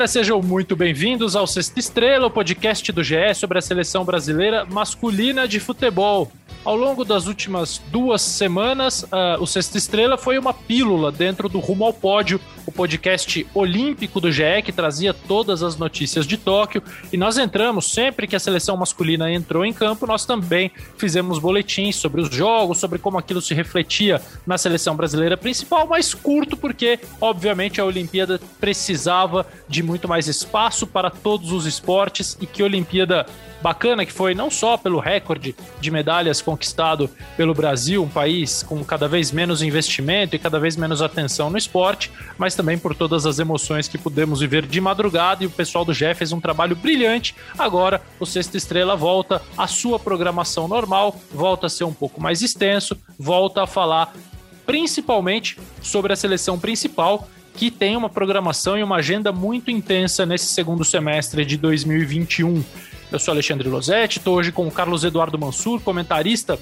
Galera, sejam muito bem-vindos ao Sexta Estrela, o podcast do GE sobre a seleção brasileira masculina de futebol. Ao longo das últimas duas semanas, uh, o Sexta Estrela foi uma pílula dentro do Rumo ao Pódio, o podcast olímpico do GE que trazia todas as notícias de Tóquio. E nós entramos, sempre que a seleção masculina entrou em campo, nós também fizemos boletins sobre os jogos, sobre como aquilo se refletia na seleção brasileira principal, mais curto, porque, obviamente, a Olimpíada precisava de muito mais espaço para todos os esportes e que Olimpíada bacana que foi não só pelo recorde de medalhas conquistado pelo Brasil, um país com cada vez menos investimento e cada vez menos atenção no esporte, mas também por todas as emoções que pudemos viver de madrugada e o pessoal do GE fez um trabalho brilhante. Agora o Sexta Estrela volta à sua programação normal, volta a ser um pouco mais extenso, volta a falar principalmente sobre a seleção principal que tem uma programação e uma agenda muito intensa nesse segundo semestre de 2021. Eu sou Alexandre Losetti, estou hoje com o Carlos Eduardo Mansur, comentarista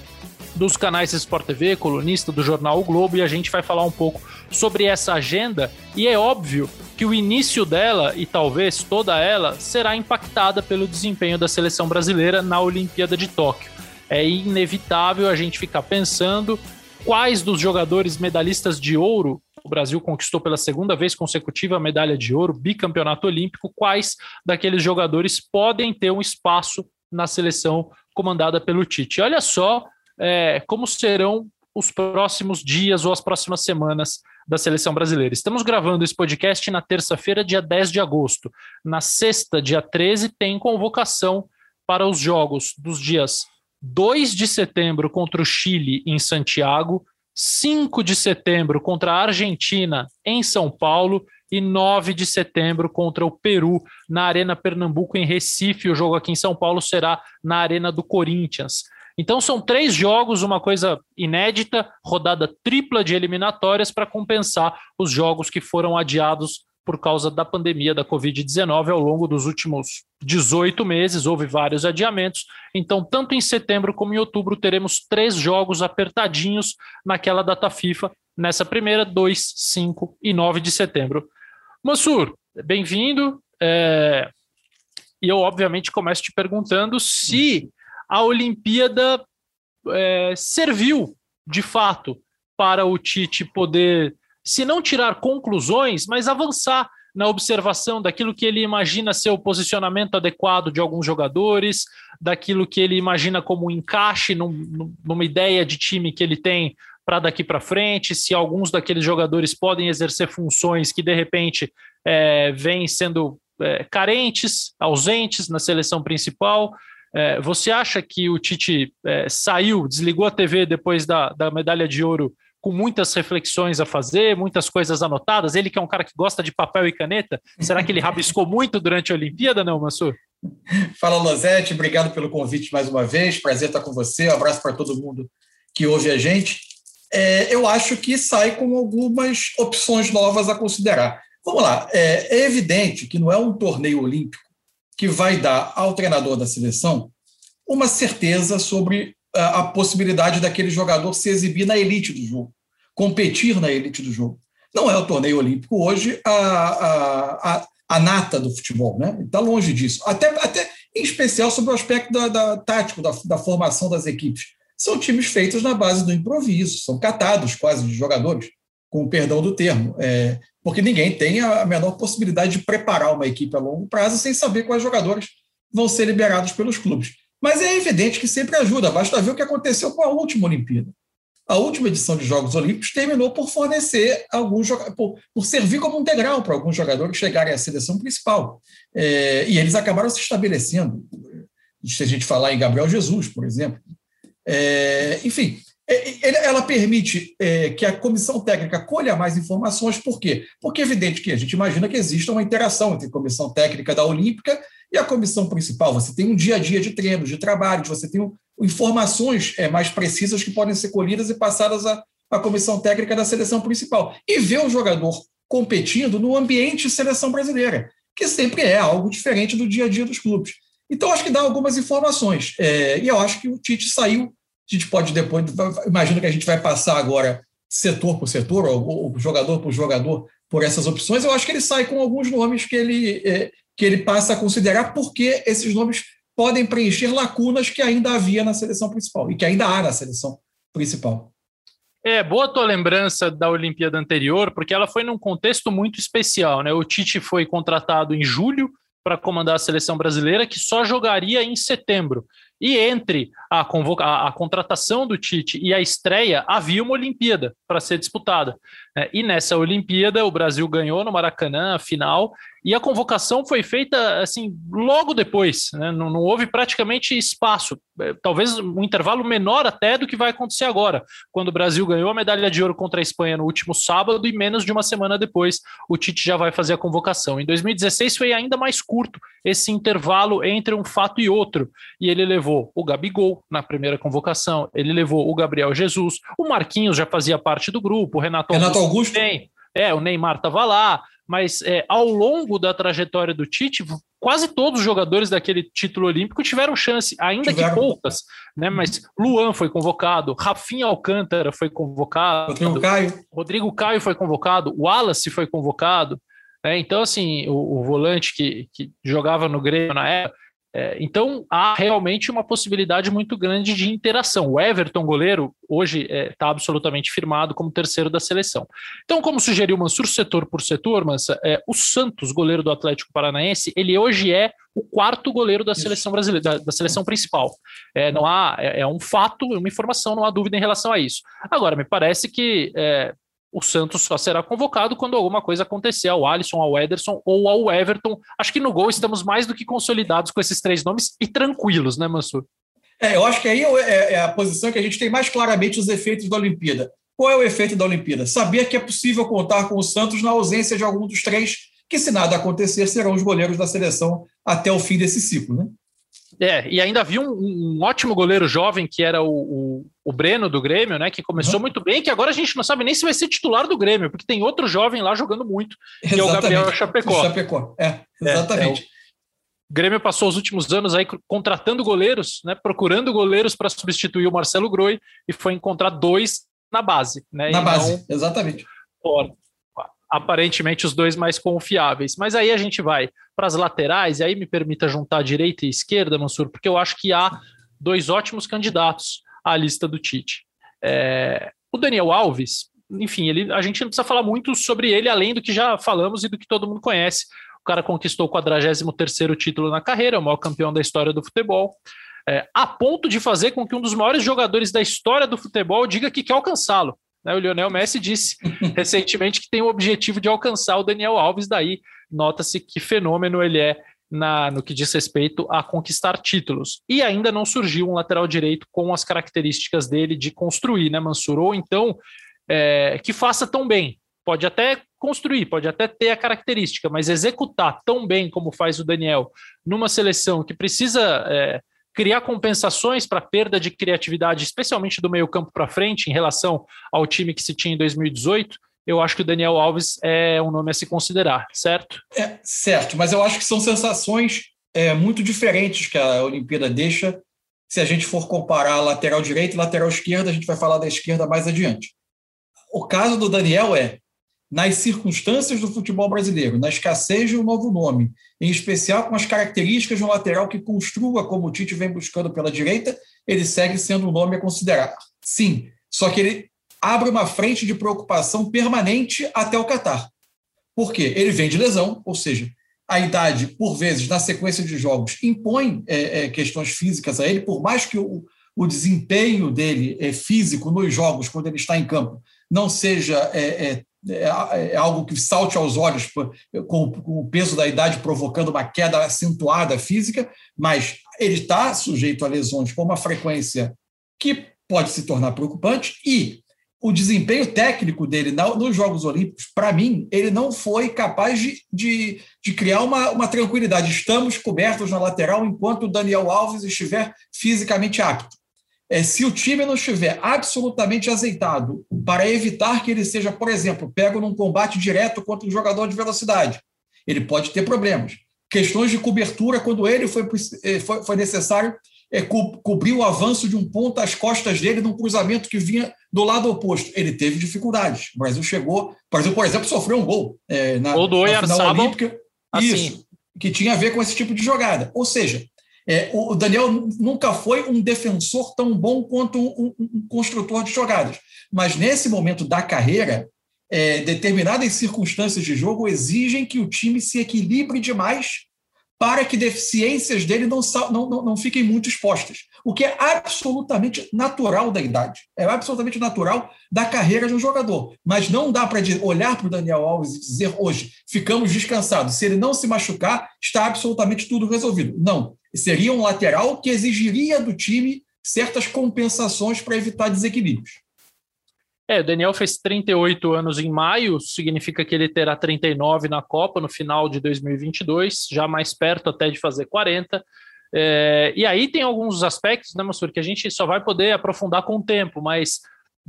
dos canais Sport TV, colunista do jornal o Globo, e a gente vai falar um pouco sobre essa agenda. E é óbvio que o início dela, e talvez toda ela, será impactada pelo desempenho da seleção brasileira na Olimpíada de Tóquio. É inevitável a gente ficar pensando quais dos jogadores medalhistas de ouro o Brasil conquistou pela segunda vez consecutiva a medalha de ouro, bicampeonato olímpico. Quais daqueles jogadores podem ter um espaço na seleção comandada pelo Tite? Olha só é, como serão os próximos dias ou as próximas semanas da seleção brasileira. Estamos gravando esse podcast na terça-feira, dia 10 de agosto. Na sexta, dia 13, tem convocação para os jogos dos dias 2 de setembro contra o Chile em Santiago 5 de setembro contra a Argentina em São Paulo e 9 de setembro contra o Peru na Arena Pernambuco em Recife. O jogo aqui em São Paulo será na Arena do Corinthians. Então são três jogos, uma coisa inédita, rodada tripla de eliminatórias para compensar os jogos que foram adiados por causa da pandemia da Covid-19 ao longo dos últimos 18 meses, houve vários adiamentos. Então, tanto em setembro como em outubro, teremos três jogos apertadinhos naquela data FIFA, nessa primeira, 2, 5 e 9 de setembro. Mansur, bem-vindo. É... E eu, obviamente, começo te perguntando se a Olimpíada é, serviu, de fato, para o Tite poder se não tirar conclusões, mas avançar na observação daquilo que ele imagina ser o posicionamento adequado de alguns jogadores, daquilo que ele imagina como um encaixe num, numa ideia de time que ele tem para daqui para frente, se alguns daqueles jogadores podem exercer funções que de repente é, vêm sendo é, carentes, ausentes na seleção principal. É, você acha que o Tite é, saiu, desligou a TV depois da, da medalha de ouro com muitas reflexões a fazer, muitas coisas anotadas. Ele que é um cara que gosta de papel e caneta, será que ele rabiscou muito durante a Olimpíada, não, Mansur? Fala, Lozete, obrigado pelo convite mais uma vez. Prazer estar com você. Um abraço para todo mundo que ouve a gente. É, eu acho que sai com algumas opções novas a considerar. Vamos lá, é, é evidente que não é um torneio olímpico que vai dar ao treinador da seleção uma certeza sobre a, possibilidade daquele jogador se exibir na elite do jogo, competir na elite do jogo. Não é o torneio olímpico hoje a, a, a, a nata do futebol, né? Está longe disso. Até, até em especial sobre o aspecto da, da tático, da, da formação das equipes. São times feitos na base do improviso, são catados quase de jogadores, com o perdão do termo, é, porque ninguém tem a menor possibilidade de preparar uma equipe a longo prazo sem saber quais jogadores vão ser liberados pelos clubes. Mas é evidente que sempre ajuda, basta ver o que aconteceu com a última Olimpíada. A última edição de Jogos Olímpicos terminou por fornecer alguns por, por servir como um degrau para alguns jogadores chegarem à seleção principal. É, e eles acabaram se estabelecendo. Se a gente falar em Gabriel Jesus, por exemplo. É, enfim, é, ela permite é, que a comissão técnica colha mais informações, por quê? Porque é evidente que a gente imagina que exista uma interação entre a comissão técnica da Olímpica e a comissão principal. Você tem um dia a dia de treinos, de trabalho, você tem informações é, mais precisas que podem ser colhidas e passadas à, à comissão técnica da seleção principal. E ver o jogador competindo no ambiente seleção brasileira, que sempre é algo diferente do dia a dia dos clubes. Então, acho que dá algumas informações. É, e eu acho que o Tite saiu a gente pode depois, imagino que a gente vai passar agora setor por setor, ou, ou jogador por jogador, por essas opções, eu acho que ele sai com alguns nomes que ele, é, que ele passa a considerar, porque esses nomes podem preencher lacunas que ainda havia na seleção principal e que ainda há na seleção principal. É, boa tua lembrança da Olimpíada anterior, porque ela foi num contexto muito especial, né? O Tite foi contratado em julho para comandar a seleção brasileira, que só jogaria em setembro. E entre a, convoca a, a, contratação do Tite e a estreia, havia uma Olimpíada para ser disputada. Né? E nessa Olimpíada, o Brasil ganhou no Maracanã a final, e a convocação foi feita assim logo depois, né? não, não, houve praticamente espaço, é, talvez um intervalo menor até do que vai acontecer agora, quando o Brasil ganhou a medalha de ouro contra a Espanha no último sábado e menos de uma semana depois o Tite já vai fazer a convocação. Em 2016 foi ainda mais curto esse intervalo entre um fato e outro, e ele levou o Gabigol na primeira convocação, ele levou o Gabriel Jesus, o Marquinhos já fazia parte do grupo, o Renato, Renato Augusto, Augusto. é, o Neymar estava lá, mas é, ao longo da trajetória do Tite, quase todos os jogadores daquele título olímpico tiveram chance, ainda tiveram. que poucas, né? Mas Luan foi convocado, Rafinha Alcântara foi convocado, Rodrigo Caio, Rodrigo Caio foi convocado, Wallace foi convocado, né? Então, assim, o, o volante que, que jogava no Grêmio na época é, então há realmente uma possibilidade muito grande de interação. O Everton, goleiro, hoje está é, tá absolutamente firmado como terceiro da seleção. Então, como sugeriu o Mansur setor por setor, mas é, o Santos, goleiro do Atlético Paranaense, ele hoje é o quarto goleiro da seleção brasileira, da, da seleção principal. É, não há, é, é, um fato, uma informação, não há dúvida em relação a isso. Agora, me parece que é, o Santos só será convocado quando alguma coisa acontecer ao Alisson, ao Ederson ou ao Everton. Acho que no gol estamos mais do que consolidados com esses três nomes e tranquilos, né, Mansur? É, eu acho que aí é, é a posição que a gente tem mais claramente os efeitos da Olimpíada. Qual é o efeito da Olimpíada? Saber que é possível contar com o Santos na ausência de algum dos três, que se nada acontecer serão os goleiros da seleção até o fim desse ciclo, né? É, e ainda havia um, um, ótimo goleiro jovem que era o, o, o, Breno do Grêmio, né? Que começou uhum. muito bem, que agora a gente não sabe nem se vai ser titular do Grêmio, porque tem outro jovem lá jogando muito, que exatamente. é o Gabriel Chapecó. Chapecó, é, exatamente. É, é o Grêmio passou os últimos anos aí contratando goleiros, né? Procurando goleiros para substituir o Marcelo Groi e foi encontrar dois na base, né? Na base, exatamente. Fora aparentemente os dois mais confiáveis. Mas aí a gente vai para as laterais, e aí me permita juntar direita e esquerda, Mansur, porque eu acho que há dois ótimos candidatos à lista do Tite. É, o Daniel Alves, enfim, ele, a gente não precisa falar muito sobre ele, além do que já falamos e do que todo mundo conhece. O cara conquistou o 43º título na carreira, o maior campeão da história do futebol, é, a ponto de fazer com que um dos maiores jogadores da história do futebol diga que quer alcançá-lo. Né? O Lionel Messi disse recentemente que tem o objetivo de alcançar o Daniel Alves, daí nota-se que fenômeno ele é na, no que diz respeito a conquistar títulos. E ainda não surgiu um lateral direito com as características dele de construir, né, Mansur? Ou então é, que faça tão bem. Pode até construir, pode até ter a característica, mas executar tão bem como faz o Daniel numa seleção que precisa é, criar compensações para perda de criatividade, especialmente do meio-campo para frente, em relação ao time que se tinha em 2018, eu acho que o Daniel Alves é um nome a se considerar, certo? É, certo, mas eu acho que são sensações é, muito diferentes que a Olimpíada deixa. Se a gente for comparar lateral direito e lateral esquerda, a gente vai falar da esquerda mais adiante. O caso do Daniel é nas circunstâncias do futebol brasileiro, na escassez de um novo nome, em especial com as características de um lateral que construa como o Tite vem buscando pela direita, ele segue sendo um nome a considerar. Sim, só que ele abre uma frente de preocupação permanente até o Catar. Por quê? Ele vem de lesão, ou seja, a idade, por vezes, na sequência de jogos, impõe é, é, questões físicas a ele, por mais que o, o desempenho dele é, físico nos jogos, quando ele está em campo, não seja é, é é, algo que salte aos olhos com, com, o peso da idade provocando uma queda acentuada física, mas ele está sujeito a lesões com uma frequência que pode se tornar preocupante e o desempenho técnico dele nos Jogos Olímpicos, para mim, ele não foi capaz de, de, de, criar uma, uma tranquilidade. Estamos cobertos na lateral enquanto o Daniel Alves estiver fisicamente apto é, se o time não estiver absolutamente azeitado para evitar que ele seja, por exemplo, pego num combate direto contra um jogador de velocidade, ele pode ter problemas. Questões de cobertura, quando ele foi, é, foi, foi necessário é, co cobrir o avanço de um ponto às costas dele num cruzamento que vinha do lado oposto. Ele teve dificuldades. O Brasil chegou. O Brasil, por exemplo, sofreu um gol é, na, gol do na final olímpica. Assim. Isso, que tinha a ver com esse tipo de jogada. Ou seja, é, o Daniel nunca foi um defensor tão bom quanto um, um, construtor de jogadas. Mas nesse momento da carreira, é, determinadas circunstâncias de jogo exigem que o time se equilibre demais para que deficiências dele não, não, não, fiquem muito expostas, o que é absolutamente natural da idade, é absolutamente natural da carreira de um jogador. Mas não dá para olhar para o Daniel Alves e dizer hoje, ficamos descansados, se ele não se machucar, está absolutamente tudo resolvido. Não, seria um lateral que exigiria do time certas compensações para evitar desequilíbrios. É, o Daniel fez 38 anos em maio, significa que ele terá 39 na Copa no final de 2022, já mais perto até de fazer 40. É, e aí tem alguns aspectos, né, Mansur, que a gente só vai poder aprofundar com o tempo, mas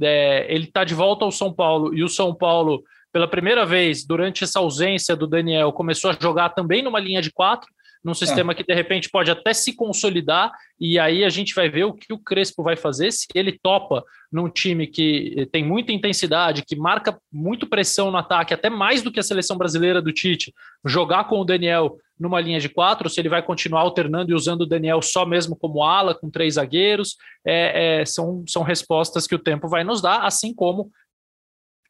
é, ele está de volta ao São Paulo e o São Paulo, pela primeira vez durante essa ausência do Daniel, começou a jogar também numa linha de quatro num sistema é. que de repente pode até se consolidar, e aí a gente vai ver o que o Crespo vai fazer, se ele topa num time que tem muita intensidade, que marca muito pressão no ataque, até mais do que a seleção brasileira do Tite, jogar com o Daniel numa linha de quatro, se ele vai continuar alternando e usando o Daniel só mesmo como ala, com três zagueiros, é, é, são, são respostas que o tempo vai nos dar, assim como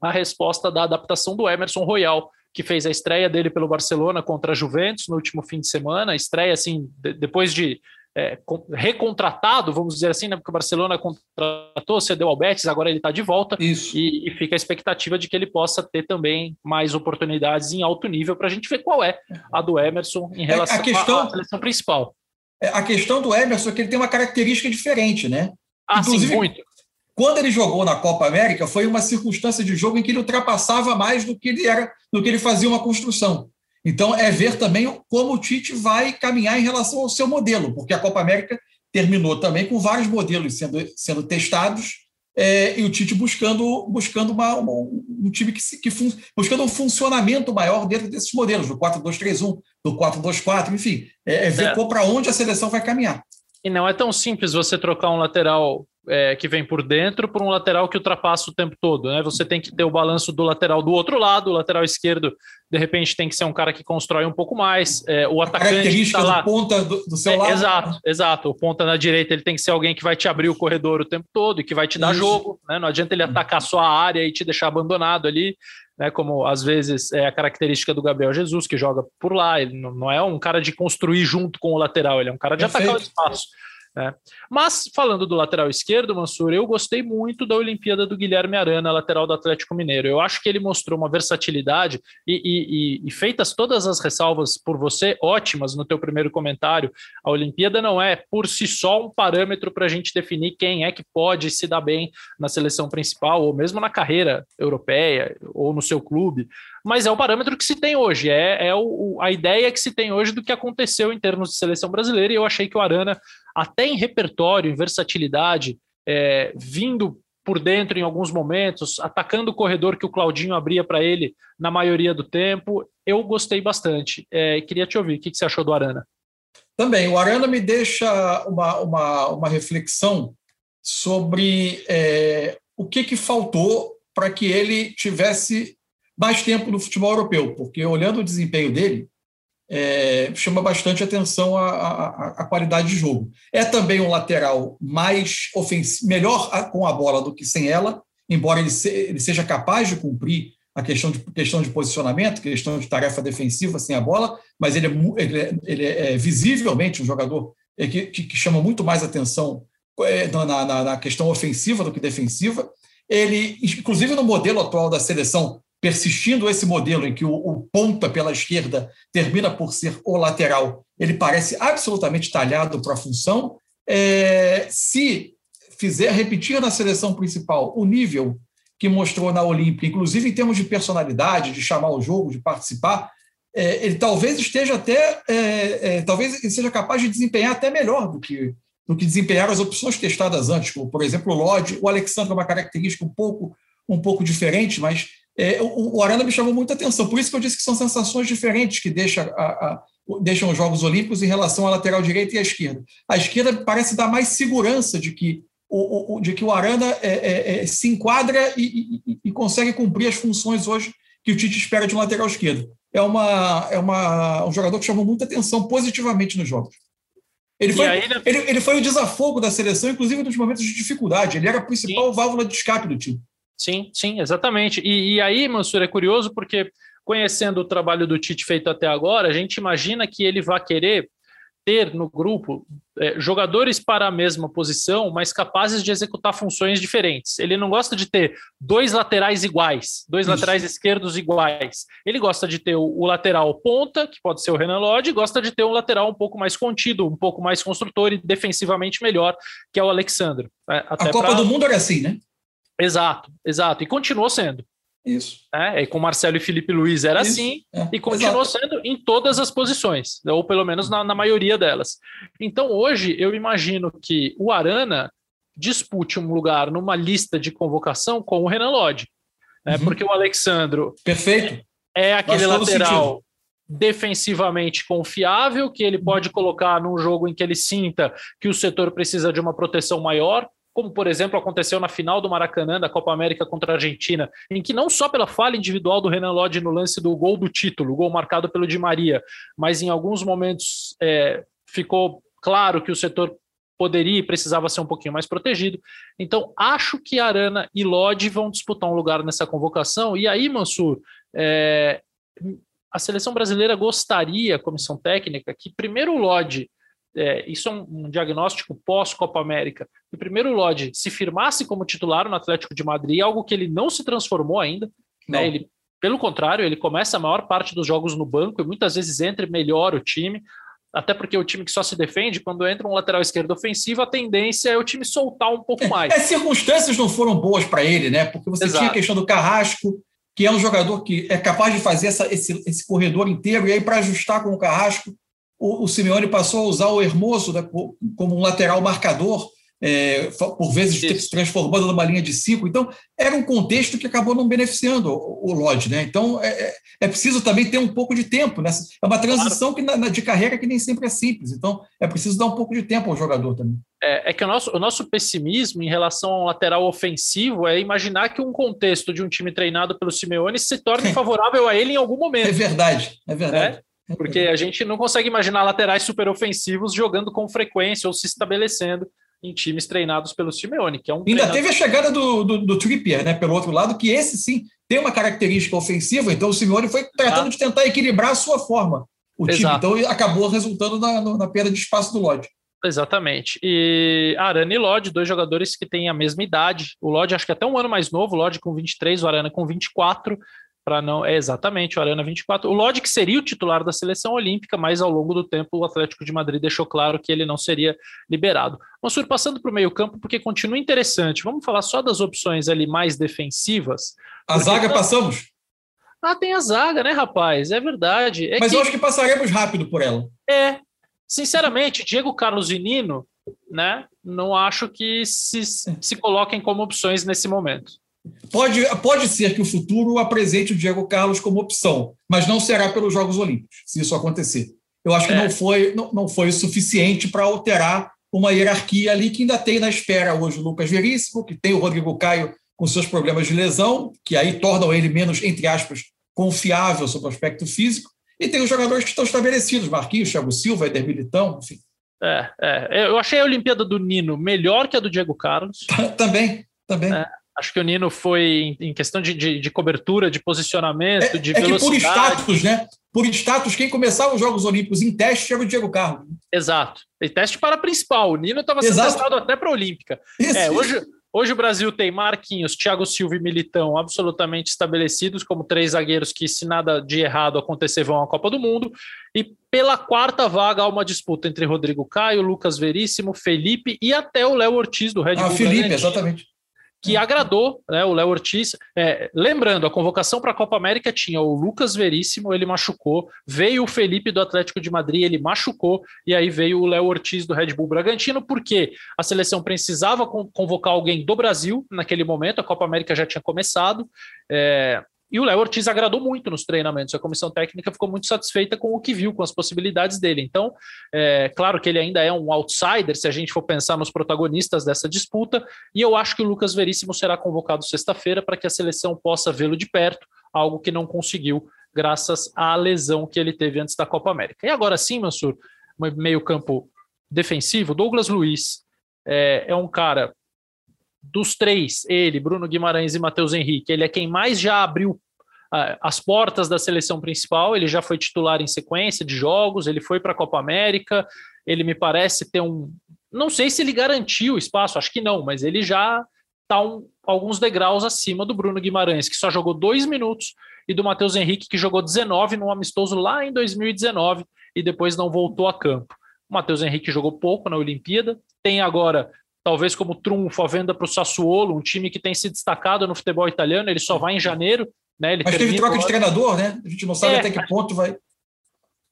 a resposta da adaptação do Emerson Royal, que fez a estreia dele pelo Barcelona contra a Juventus no último fim de semana, estreia assim, de, depois de é, recontratado, vamos dizer assim, né, porque o Barcelona contratou, cedeu ao Betis, agora ele está de volta e, e, fica a expectativa de que ele possa ter também mais oportunidades em alto nível para a gente ver qual é a do Emerson em relação é, questão, à seleção principal. É, a questão do Emerson é que ele tem uma característica diferente, né? Ah, Inclusive, sim, muito. Quando ele jogou na Copa América, foi uma circunstância de jogo em que ele ultrapassava mais do que ele era, do que ele fazia uma construção. Então, é ver também como o Tite vai caminhar em relação ao seu modelo, porque a Copa América terminou também com vários modelos sendo, sendo testados é, e o Tite buscando, buscando uma, uma, um time que, que fun, buscando um funcionamento maior dentro desses modelos, do 4-2-3-1, do 4-2-4, enfim, é, é ver é. para onde a seleção vai caminhar. E não é tão simples você trocar um lateral é, que vem por dentro por um lateral que ultrapassa o tempo todo. Né? Você tem que ter o balanço do lateral do outro lado, o lateral esquerdo, de repente, tem que ser um cara que constrói um pouco mais. É, o atacante. Característica tá lá, do ponta do, do seu é, lado. Exato, exato. O ponta na direita ele tem que ser alguém que vai te abrir o corredor o tempo todo e que vai te dar Isso. jogo. Né? Não adianta ele atacar só a área e te deixar abandonado ali. Né, como às vezes é a característica do Gabriel Jesus, que joga por lá. Ele não é um cara de construir junto com o lateral, ele é um cara de Perfeito. atacar o espaço. Né? Mas, falando do lateral esquerdo, Mansur, eu gostei muito da Olimpíada do Guilherme Arana, lateral do Atlético Mineiro. Eu acho que ele mostrou uma versatilidade e, e, e, feitas todas as ressalvas por você, ótimas no teu primeiro comentário, a Olimpíada não é por si só um parâmetro para a gente definir quem é que pode se dar bem na seleção principal ou mesmo na carreira europeia ou no seu clube mas é o parâmetro que se tem hoje, é, é o, a ideia que se tem hoje do que aconteceu em termos de seleção brasileira, e eu achei que o Arana, até em repertório, em versatilidade, é, vindo por dentro em alguns momentos, atacando o corredor que o Claudinho abria para ele na maioria do tempo, eu gostei bastante. É, queria te ouvir, o que, que você achou do Arana? Também, o Arana me deixa uma, uma, uma reflexão sobre é, o que, que faltou para que ele tivesse mais tempo no futebol europeu, porque olhando o desempenho dele, é, chama bastante atenção a, a, a, qualidade de jogo. É também um lateral mais ofensivo, melhor com a bola do que sem ela, embora ele, se, ele seja capaz de cumprir a questão de, questão de posicionamento, questão de tarefa defensiva sem a bola, mas ele é, ele é, ele é visivelmente um jogador é, que, que, chama muito mais atenção é, na, na, na questão ofensiva do que defensiva. Ele, inclusive no modelo atual da seleção, persistindo esse modelo em que o, o, ponta pela esquerda termina por ser o lateral, ele parece absolutamente talhado para a função. É, se fizer repetir na seleção principal o nível que mostrou na Olímpia, inclusive em termos de personalidade, de chamar o jogo, de participar, é, ele talvez esteja até, é, é talvez ele seja capaz de desempenhar até melhor do que do que desempenhar as opções testadas antes, como, por exemplo, o Lodge, o Alexandre é uma característica um pouco um pouco diferente, mas é, o, o Arana me chamou muita atenção. Por isso que eu disse que são sensações diferentes que deixa a, a, deixam os Jogos Olímpicos em relação à lateral direita e à esquerda. A esquerda parece dar mais segurança de que o, o de que o Arana é, é, é, se enquadra e, e, e, consegue cumprir as funções hoje que o Tite espera de um lateral esquerdo. É, uma, é uma, um jogador que chamou muita atenção positivamente nos jogos. Ele foi, aí, né? ele, ele foi o desafogo da seleção, inclusive nos momentos de dificuldade. Ele era a principal sim. válvula de escape do time. Sim, sim, exatamente. E, e aí, Mansur, é curioso porque conhecendo o trabalho do Tite feito até agora, a gente imagina que ele vai querer ter no grupo é, jogadores para a mesma posição, mas capazes de executar funções diferentes. Ele não gosta de ter dois laterais iguais, dois Isso. laterais esquerdos iguais. Ele gosta de ter o, o, lateral ponta, que pode ser o Renan Lodge, e gosta de ter um lateral um pouco mais contido, um pouco mais construtor e defensivamente melhor, que é o Alexandre. É, a Copa pra... do Mundo era assim, né? Exato, exato. E continuou sendo. Isso. É, e com Marcelo e Felipe Luiz era Isso. assim, é, e continuou exato. sendo em todas as posições, ou pelo menos na, na, maioria delas. Então, hoje, eu imagino que o Arana dispute um lugar numa lista de convocação com o Renan Lodge. Né, uhum. Porque o Alexandro Perfeito. é, é aquele lateral defensivamente confiável, que ele pode colocar num jogo em que ele sinta que o setor precisa de uma proteção maior, como por exemplo aconteceu na final do Maracanã da Copa América contra a Argentina, em que não só pela falha individual do Renan Lodge no lance do gol do título, gol marcado pelo Di Maria, mas em alguns momentos é, ficou claro que o setor poderia e precisava ser um pouquinho mais protegido. Então, acho que Arana e Lodge vão disputar um lugar nessa convocação. E aí, Mansur, é, a seleção brasileira gostaria, a comissão técnica, que primeiro o Lodge é, isso é um, um diagnóstico pós-Copa América, o primeiro Lodge se firmasse como titular no Atlético de Madrid, algo que ele não se transformou ainda. Né? Ele, pelo contrário, ele começa a maior parte dos jogos no banco e muitas vezes entra e melhora o time. Até porque o time que só se defende, quando entra um lateral esquerdo ofensivo, a tendência é o time soltar um pouco mais. As circunstâncias não foram boas para ele, né? Porque você Exato. tinha a questão do Carrasco, que é um jogador que é capaz de fazer essa, esse, esse corredor inteiro, e aí para ajustar com o Carrasco, o, o Simeone passou a usar o Hermoso né, como um lateral marcador, é, por vezes Isso. se transformando numa linha de cinco. Então, era um contexto que acabou não beneficiando o, o Lodge. Né? Então, é, é, é preciso também ter um pouco de tempo. Né? É uma transição claro. que, na, de carreira que nem sempre é simples. Então, é preciso dar um pouco de tempo ao jogador também. É, é, que o nosso, o nosso pessimismo em relação ao lateral ofensivo é imaginar que um contexto de um time treinado pelo Simeone se torne favorável a ele em algum momento. É verdade, é verdade. É? Porque a gente não consegue imaginar laterais super ofensivos jogando com frequência ou se estabelecendo em times treinados pelo Simeone, que é um Ainda treinador... teve a chegada do, do, do, Trippier, né, pelo outro lado, que esse sim tem uma característica ofensiva, então o Simeone foi tratando ah. de tentar equilibrar a sua forma, o Exato. time, então acabou resultando na, na perda de espaço do Lodge. Exatamente. E Arana e Lodge, dois jogadores que têm a mesma idade. O Lodge acho que até um ano mais novo, o Lodge com 23, o Arana com 24 para não. É exatamente, o Arana 24. O Lodge que seria o titular da seleção olímpica, mas ao longo do tempo o Atlético de Madrid deixou claro que ele não seria liberado. Mansur, passando para o meio-campo, porque continua interessante. Vamos falar só das opções ali mais defensivas. A zaga passamos? Ah, tem a zaga, né, rapaz? É verdade. É mas que... eu acho que passaremos rápido por ela. É. Sinceramente, Diego Carlos e Nino, né? Não acho que se, se coloquem como opções nesse momento. Pode, pode ser que o futuro apresente o Diego Carlos como opção, mas não será pelos Jogos Olímpicos, se isso acontecer. Eu acho que é. não, foi, não, não foi o suficiente para alterar uma hierarquia ali que ainda tem na espera hoje o Lucas Veríssimo, que tem o Rodrigo Caio com seus problemas de lesão, que aí tornam ele menos, entre aspas, confiável sobre o aspecto físico, e tem os jogadores que estão estabelecidos, Marquinhos, Thiago Silva, Eder Militão, enfim. É, é, eu achei a Olimpíada do Nino melhor que a do Diego Carlos. também, também. É, Acho que o Nino foi em questão de, de, de cobertura, de posicionamento, é, de é velocidade. Que por status, né? Por status, quem começava os Jogos Olímpicos em teste era o Diego Carlos. Exato. E teste para a principal. O Nino estava sendo testado até para a Olímpica. Isso, é, hoje, hoje o Brasil tem Marquinhos, Thiago Silva e Militão absolutamente estabelecidos como três zagueiros que, se nada de errado acontecer, vão à Copa do Mundo. E pela quarta vaga há uma disputa entre Rodrigo Caio, Lucas Veríssimo, Felipe e até o Léo Ortiz do Red ah, Bull. Ah, Felipe, exatamente que agradou né, o Léo Ortiz. É, lembrando, a convocação para a Copa América tinha o Lucas Veríssimo, ele machucou, veio o Felipe do Atlético de Madrid, ele machucou, e aí veio o Léo Ortiz do Red Bull Bragantino, porque a seleção precisava convocar alguém do Brasil naquele momento, a Copa América já tinha começado. É, E o Léo Ortiz agradou muito nos treinamentos. A comissão técnica ficou muito satisfeita com o que viu, com as possibilidades dele. Então, é claro que ele ainda é um outsider, se a gente for pensar nos protagonistas dessa disputa. E eu acho que o Lucas Veríssimo será convocado sexta-feira para que a seleção possa vê-lo de perto, algo que não conseguiu graças à lesão que ele teve antes da Copa América. E agora sim, Mansur, meio-campo defensivo, Douglas Luiz é, é um cara dos três, ele, Bruno Guimarães e Matheus Henrique, ele é quem mais já abriu uh, as portas da seleção principal. Ele já foi titular em sequência de jogos, ele foi para a Copa América. Ele me parece ter um. Não sei se ele garantiu o espaço, acho que não, mas ele já está um, alguns degraus acima do Bruno Guimarães, que só jogou dois minutos, e do Matheus Henrique, que jogou 19 no amistoso lá em 2019 e depois não voltou a campo. O Matheus Henrique jogou pouco na Olimpíada, tem agora talvez como trunfo a venda para o Sassuolo, um time que tem se destacado no futebol italiano, ele só vai em janeiro. Né? Ele Mas teve troca de treinador, né? A gente não sabe é, até que ponto vai.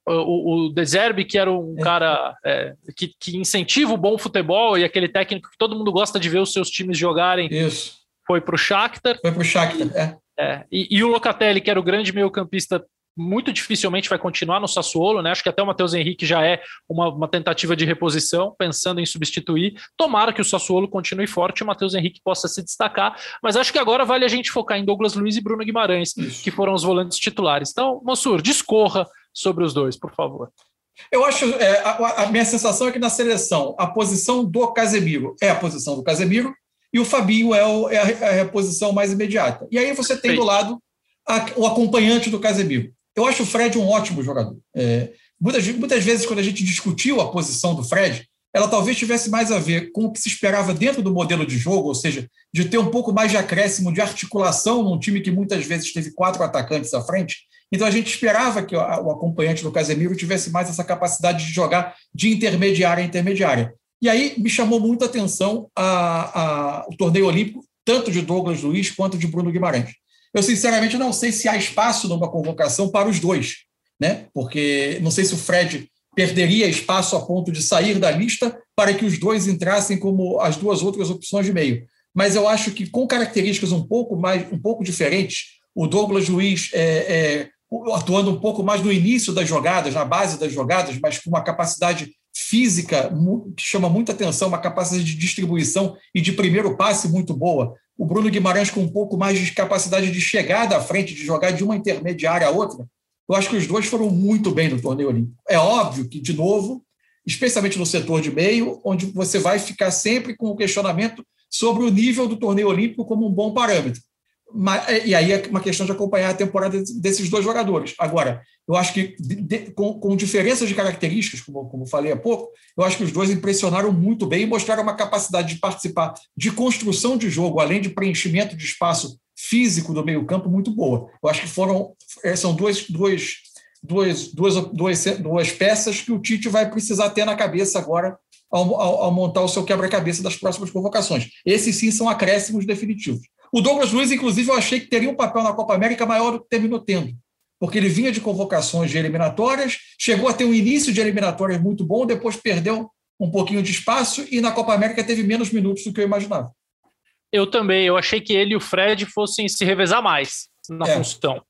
O, o Deserbe, que era um é. cara é, que, que, incentiva o bom futebol e aquele técnico que todo mundo gosta de ver os seus times jogarem, Isso. foi para o Shakhtar. Foi para o Shakhtar, é. é. E, e, o Locatelli, que era o grande meio campista muito dificilmente vai continuar no Sassuolo, né? Acho que até o Matheus Henrique já é uma, uma, tentativa de reposição, pensando em substituir. Tomara que o Sassuolo continue forte e o Matheus Henrique possa se destacar, mas acho que agora vale a gente focar em Douglas Luiz e Bruno Guimarães, Isso. que foram os volantes titulares. Então, Mansur, discorra sobre os dois, por favor. Eu acho, é, a, a minha sensação é que na seleção, a posição do Casemiro é a posição do Casemiro e o Fabinho é, o, é, a, é a, posição mais imediata. E aí você tem do lado a, o acompanhante do Casemiro. Eu acho o Fred um ótimo jogador. É, muitas, muitas vezes, quando a gente discutiu a posição do Fred, ela talvez tivesse mais a ver com o que se esperava dentro do modelo de jogo, ou seja, de ter um pouco mais de acréscimo de articulação num time que muitas vezes teve quatro atacantes à frente. Então a gente esperava que o acompanhante do Casemiro tivesse mais essa capacidade de jogar de intermediária a intermediária. E aí me chamou muito a atenção a, a, o torneio olímpico, tanto de Douglas Luiz quanto de Bruno Guimarães. Eu, sinceramente, não sei se há espaço numa convocação para os dois, né? porque não sei se o Fred perderia espaço a ponto de sair da lista para que os dois entrassem como as duas outras opções de meio. Mas eu acho que com características um pouco mais, um pouco diferentes, o Douglas Luiz é, é, atuando um pouco mais no início das jogadas, na base das jogadas, mas com uma capacidade física que chama muita atenção, uma capacidade de distribuição e de primeiro passe muito boa o Bruno Guimarães com um pouco mais de capacidade de chegar da frente, de jogar de uma intermediária a outra, eu acho que os dois foram muito bem no torneio olímpico. É óbvio que, de novo, especialmente no setor de meio, onde você vai ficar sempre com o questionamento sobre o nível do torneio olímpico como um bom parâmetro. E aí é uma questão de acompanhar a temporada desses dois jogadores. Agora, eu acho que, de, com, com, diferenças de características, como, como falei há pouco, eu acho que os dois impressionaram muito bem e mostraram uma capacidade de participar de construção de jogo, além de preenchimento de espaço físico do meio-campo, muito boa. Eu acho que foram é, são duas, duas, duas, duas, duas, duas peças que o Tite vai precisar ter na cabeça agora ao, ao, ao montar o seu quebra-cabeça das próximas convocações. Esses sim são acréscimos definitivos. O Douglas Luiz, inclusive, eu achei que teria um papel na Copa América maior do que terminou tendo, porque ele vinha de convocações de eliminatórias, chegou a ter um início de eliminatórias muito bom, depois perdeu um pouquinho de espaço e na Copa América teve menos minutos do que eu imaginava. Eu também, eu achei que ele e o Fred fossem se revezar mais na é. função.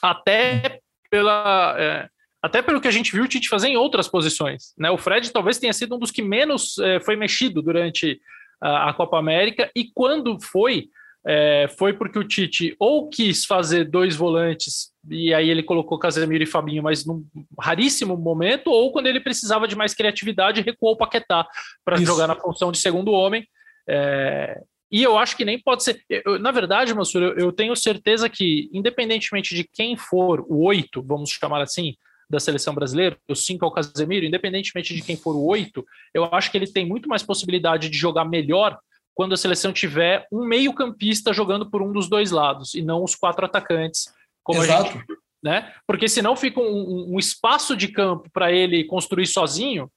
Até pela. É, até pelo que a gente viu o Tite fazer em outras posições. Né? O Fred talvez tenha sido um dos que menos é, foi mexido durante a, a Copa América, e quando foi, é, foi porque o Tite ou quis fazer dois volantes e aí ele colocou Casemiro e Fabinho, mas num raríssimo momento, ou quando ele precisava de mais criatividade, recuou o Paquetá para jogar na função de segundo homem. É, e eu acho que nem pode ser. Eu, na verdade, Mansur, eu, eu tenho certeza que, independentemente de quem for o oito, vamos chamar assim, da seleção brasileira, o cinco é o Casemiro, independentemente de quem for o oito, eu acho que ele tem muito mais possibilidade de jogar melhor quando a seleção tiver um meio-campista jogando por um dos dois lados e não os quatro atacantes, como Exato. a gente. Né? Porque senão fica um, um espaço de campo para ele construir sozinho,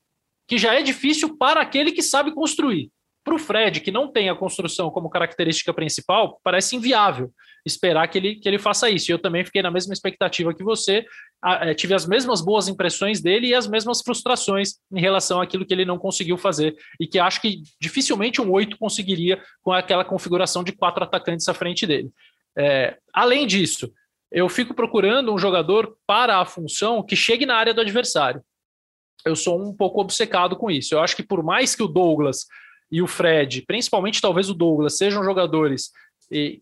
que já é difícil para aquele que sabe construir. Para o Fred, que não tem a construção como característica principal, parece inviável esperar que ele, que ele faça isso. E eu também fiquei na mesma expectativa que você, é, tive as mesmas boas impressões dele e as mesmas frustrações em relação àquilo que ele não conseguiu fazer. E que acho que dificilmente um oito conseguiria com aquela configuração de quatro atacantes à frente dele. É, além disso, eu fico procurando um jogador para a função que chegue na área do adversário. Eu sou um pouco obcecado com isso. Eu acho que por mais que o Douglas e o Fred, principalmente talvez o Douglas, sejam jogadores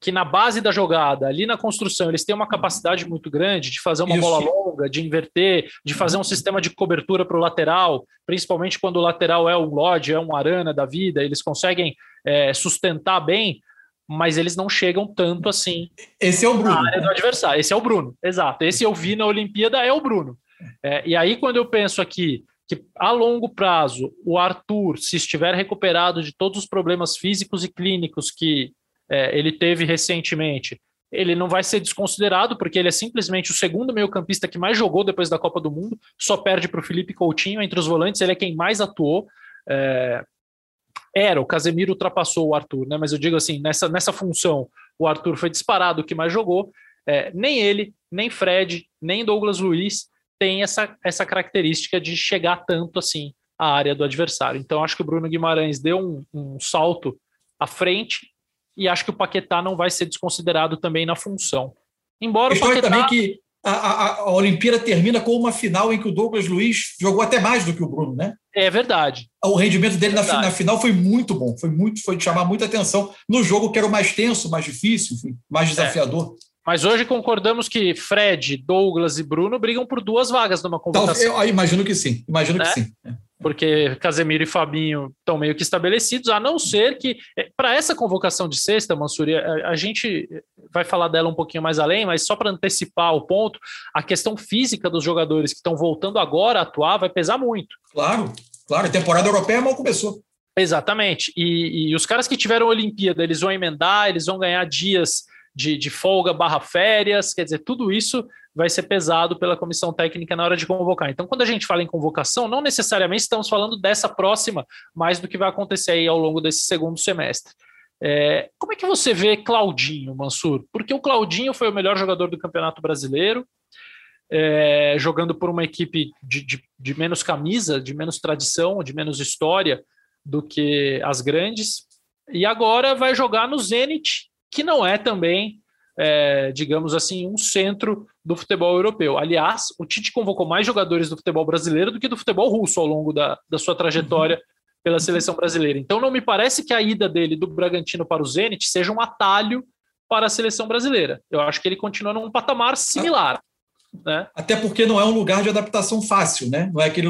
que na base da jogada, ali na construção, eles têm uma capacidade muito grande de fazer uma Isso. bola longa, de inverter, de fazer um sistema de cobertura para o lateral, principalmente quando o lateral é um Lodge, é um Arana da vida, eles conseguem é, sustentar bem, mas eles não chegam tanto assim. Esse é o Bruno. Na área do adversário. Esse é o Bruno, exato. Esse eu vi na Olimpíada, é o Bruno. É, e aí, quando eu penso aqui que a longo prazo o Arthur, se estiver recuperado de todos os problemas físicos e clínicos que é, ele teve recentemente, ele não vai ser desconsiderado, porque ele é simplesmente o segundo meio-campista que mais jogou depois da Copa do Mundo, só perde para o Felipe Coutinho entre os volantes, ele é quem mais atuou. É, era, o Casemiro ultrapassou o Arthur, né? Mas eu digo assim, nessa, nessa função, o Arthur foi disparado o que mais jogou. É, nem ele, nem Fred, nem Douglas Luiz tem essa, essa característica de chegar tanto assim à área do adversário. Então, acho que o Bruno Guimarães deu um, um salto à frente e acho que o Paquetá não vai ser desconsiderado também na função. Embora o Paquetá... também que a, a, a, Olimpíada termina com uma final em que o Douglas Luiz jogou até mais do que o Bruno, né? É verdade. O rendimento dele é na, na, final foi muito bom, foi muito, foi de chamar muita atenção no jogo que era o mais tenso, mais difícil, enfim, mais é. desafiador. É. Mas hoje concordamos que Fred, Douglas e Bruno brigam por duas vagas numa convocação. Então, eu imagino que sim, imagino que é? sim. É porque Casemiro e Fabinho estão meio que estabelecidos, a não ser que, é, para essa convocação de sexta, Mansuri, a, a, gente vai falar dela um pouquinho mais além, mas só para antecipar o ponto, a questão física dos jogadores que estão voltando agora a atuar vai pesar muito. Claro, claro, a temporada europeia mal começou. Exatamente, e, e os caras que tiveram Olimpíada, eles vão emendar, eles vão ganhar dias de, de folga barra férias, quer dizer, tudo isso vai ser pesado pela comissão técnica na hora de convocar. Então, quando a gente fala em convocação, não necessariamente estamos falando dessa próxima, mas do que vai acontecer aí ao longo desse segundo semestre. É, como é que você vê Claudinho, Mansur? Porque o Claudinho foi o melhor jogador do Campeonato Brasileiro, é, jogando por uma equipe de, de, de menos camisa, de menos tradição, de menos história do que as grandes, e agora vai jogar no Zenit, que não é também é, digamos assim, um centro do futebol europeu. Aliás, o Tite convocou mais jogadores do futebol brasileiro do que do futebol russo ao longo da, da sua trajetória pela seleção brasileira. Então, não me parece que a ida dele do Bragantino para o Zenit seja um atalho para a seleção brasileira. Eu acho que ele continua num patamar similar. Né? Até porque não é um lugar de adaptação fácil, né? Não é aquele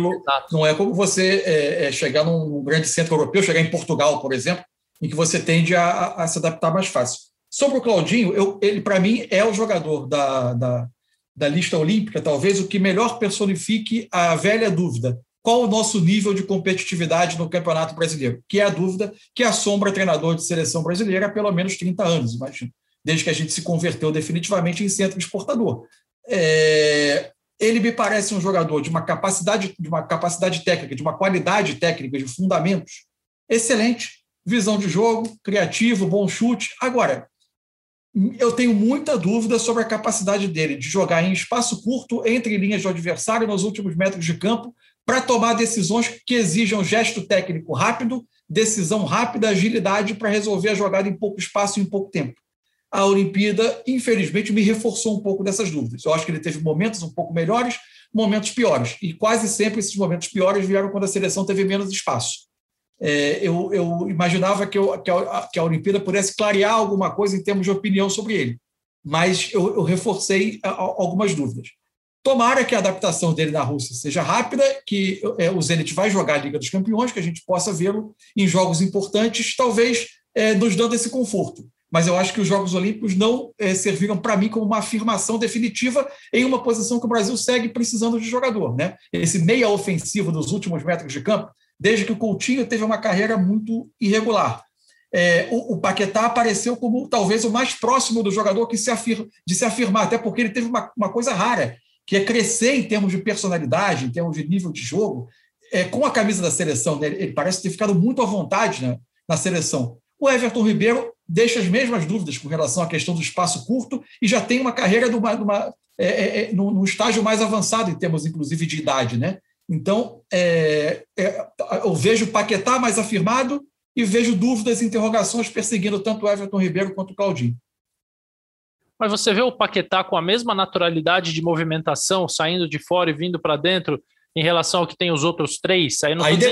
não é como você é, é, chegar num grande centro europeu, chegar em Portugal, por exemplo, em que você tende a, a, a se adaptar mais fácil. Sobre o Claudinho, eu, ele, para mim, é o jogador da, da, da lista olímpica, talvez o que melhor personifique a velha dúvida. Qual o nosso nível de competitividade no Campeonato Brasileiro? Que é a dúvida que assombra treinador de seleção brasileira há pelo menos 30 anos, imagino, desde que a gente se converteu definitivamente em centro exportador. É, ele me parece um jogador de uma capacidade, de uma capacidade técnica, de uma qualidade técnica, de fundamentos excelente, visão de jogo, criativo, bom chute. Agora, eu tenho muita dúvida sobre a capacidade dele de jogar em espaço curto entre linhas do adversário nos últimos metros de campo para tomar decisões que exijam gesto técnico rápido, decisão rápida, agilidade para resolver a jogada em pouco espaço e em pouco tempo. A Olimpíada, infelizmente, me reforçou um pouco dessas dúvidas. Eu acho que ele teve momentos um pouco melhores, momentos piores. E quase sempre esses momentos piores vieram quando a seleção teve menos espaço é, eu, eu, imaginava que, eu, que, a, que, a, Olimpíada pudesse clarear alguma coisa em termos de opinião sobre ele, mas eu, eu reforcei a, a, algumas dúvidas. Tomara que a adaptação dele na Rússia seja rápida, que é, o Zenit vai jogar a Liga dos Campeões, que a gente possa vê-lo em jogos importantes, talvez é, nos dando esse conforto. Mas eu acho que os Jogos Olímpicos não é, serviram para mim como uma afirmação definitiva em uma posição que o Brasil segue precisando de jogador. Né? Esse meia ofensivo dos últimos metros de campo desde que o Coutinho teve uma carreira muito irregular. É, o, o, Paquetá apareceu como talvez o mais próximo do jogador que se afir, de se afirmar, até porque ele teve uma, uma, coisa rara, que é crescer em termos de personalidade, em termos de nível de jogo, é, com a camisa da seleção. Né? Ele parece ter ficado muito à vontade né, na seleção. O Everton Ribeiro deixa as mesmas dúvidas com relação à questão do espaço curto e já tem uma carreira numa, numa, é, é, é num estágio mais avançado em termos, inclusive, de idade. Né? Então, é, é, eu vejo o Paquetá mais afirmado e vejo dúvidas e interrogações perseguindo tanto o Everton Ribeiro quanto o Claudinho. mas você vê o Paquetá com a mesma naturalidade de movimentação, saindo de fora e vindo para dentro, em relação ao que tem os outros três? Aí, aí, de...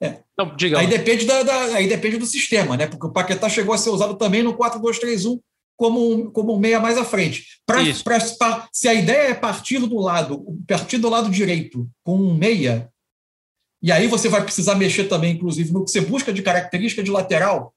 é. então, aí depende, da, da, aí depende do sistema, né? Porque o Paquetá chegou a ser usado também no 4-2-3-1 como um, como um meia mais à frente. Pra, pra, se a ideia é partir do lado, partir do lado direito com um meia, e aí você vai precisar mexer também, inclusive, no que você busca de característica de lateral,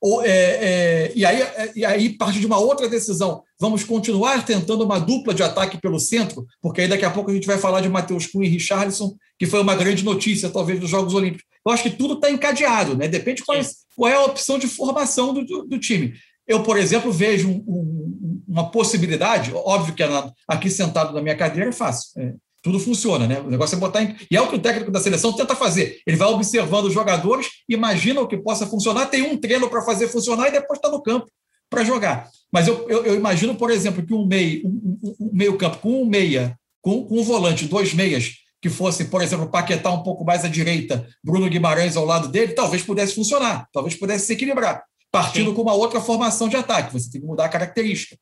ou, é, é, e, aí, é, e aí parte de uma outra decisão. Vamos continuar tentando uma dupla de ataque pelo centro, porque aí daqui a pouco a gente vai falar de Matheus Cunha e Richarlison, que foi uma grande notícia, talvez, dos Jogos Olímpicos. Eu acho que tudo está encadeado, né? depende qual, é, qual, é a opção de formação do, do, do time. Eu, por exemplo, vejo um, um, uma possibilidade, óbvio que aqui sentado na minha cadeira é fácil. É, tudo funciona, né? O negócio é botar em. E é o que o técnico da seleção tenta fazer. Ele vai observando os jogadores, imagina o que possa funcionar, tem um treino para fazer funcionar e depois está no campo para jogar. Mas eu, eu, eu, imagino, por exemplo, que um meio, um, um meio campo com um meia, com, com um volante, dois meias, que fosse, por exemplo, Paquetá um pouco mais à direita, Bruno Guimarães ao lado dele, talvez pudesse funcionar, talvez pudesse se equilibrar, partindo Sim. com uma outra formação de ataque. Você tem que mudar a característica.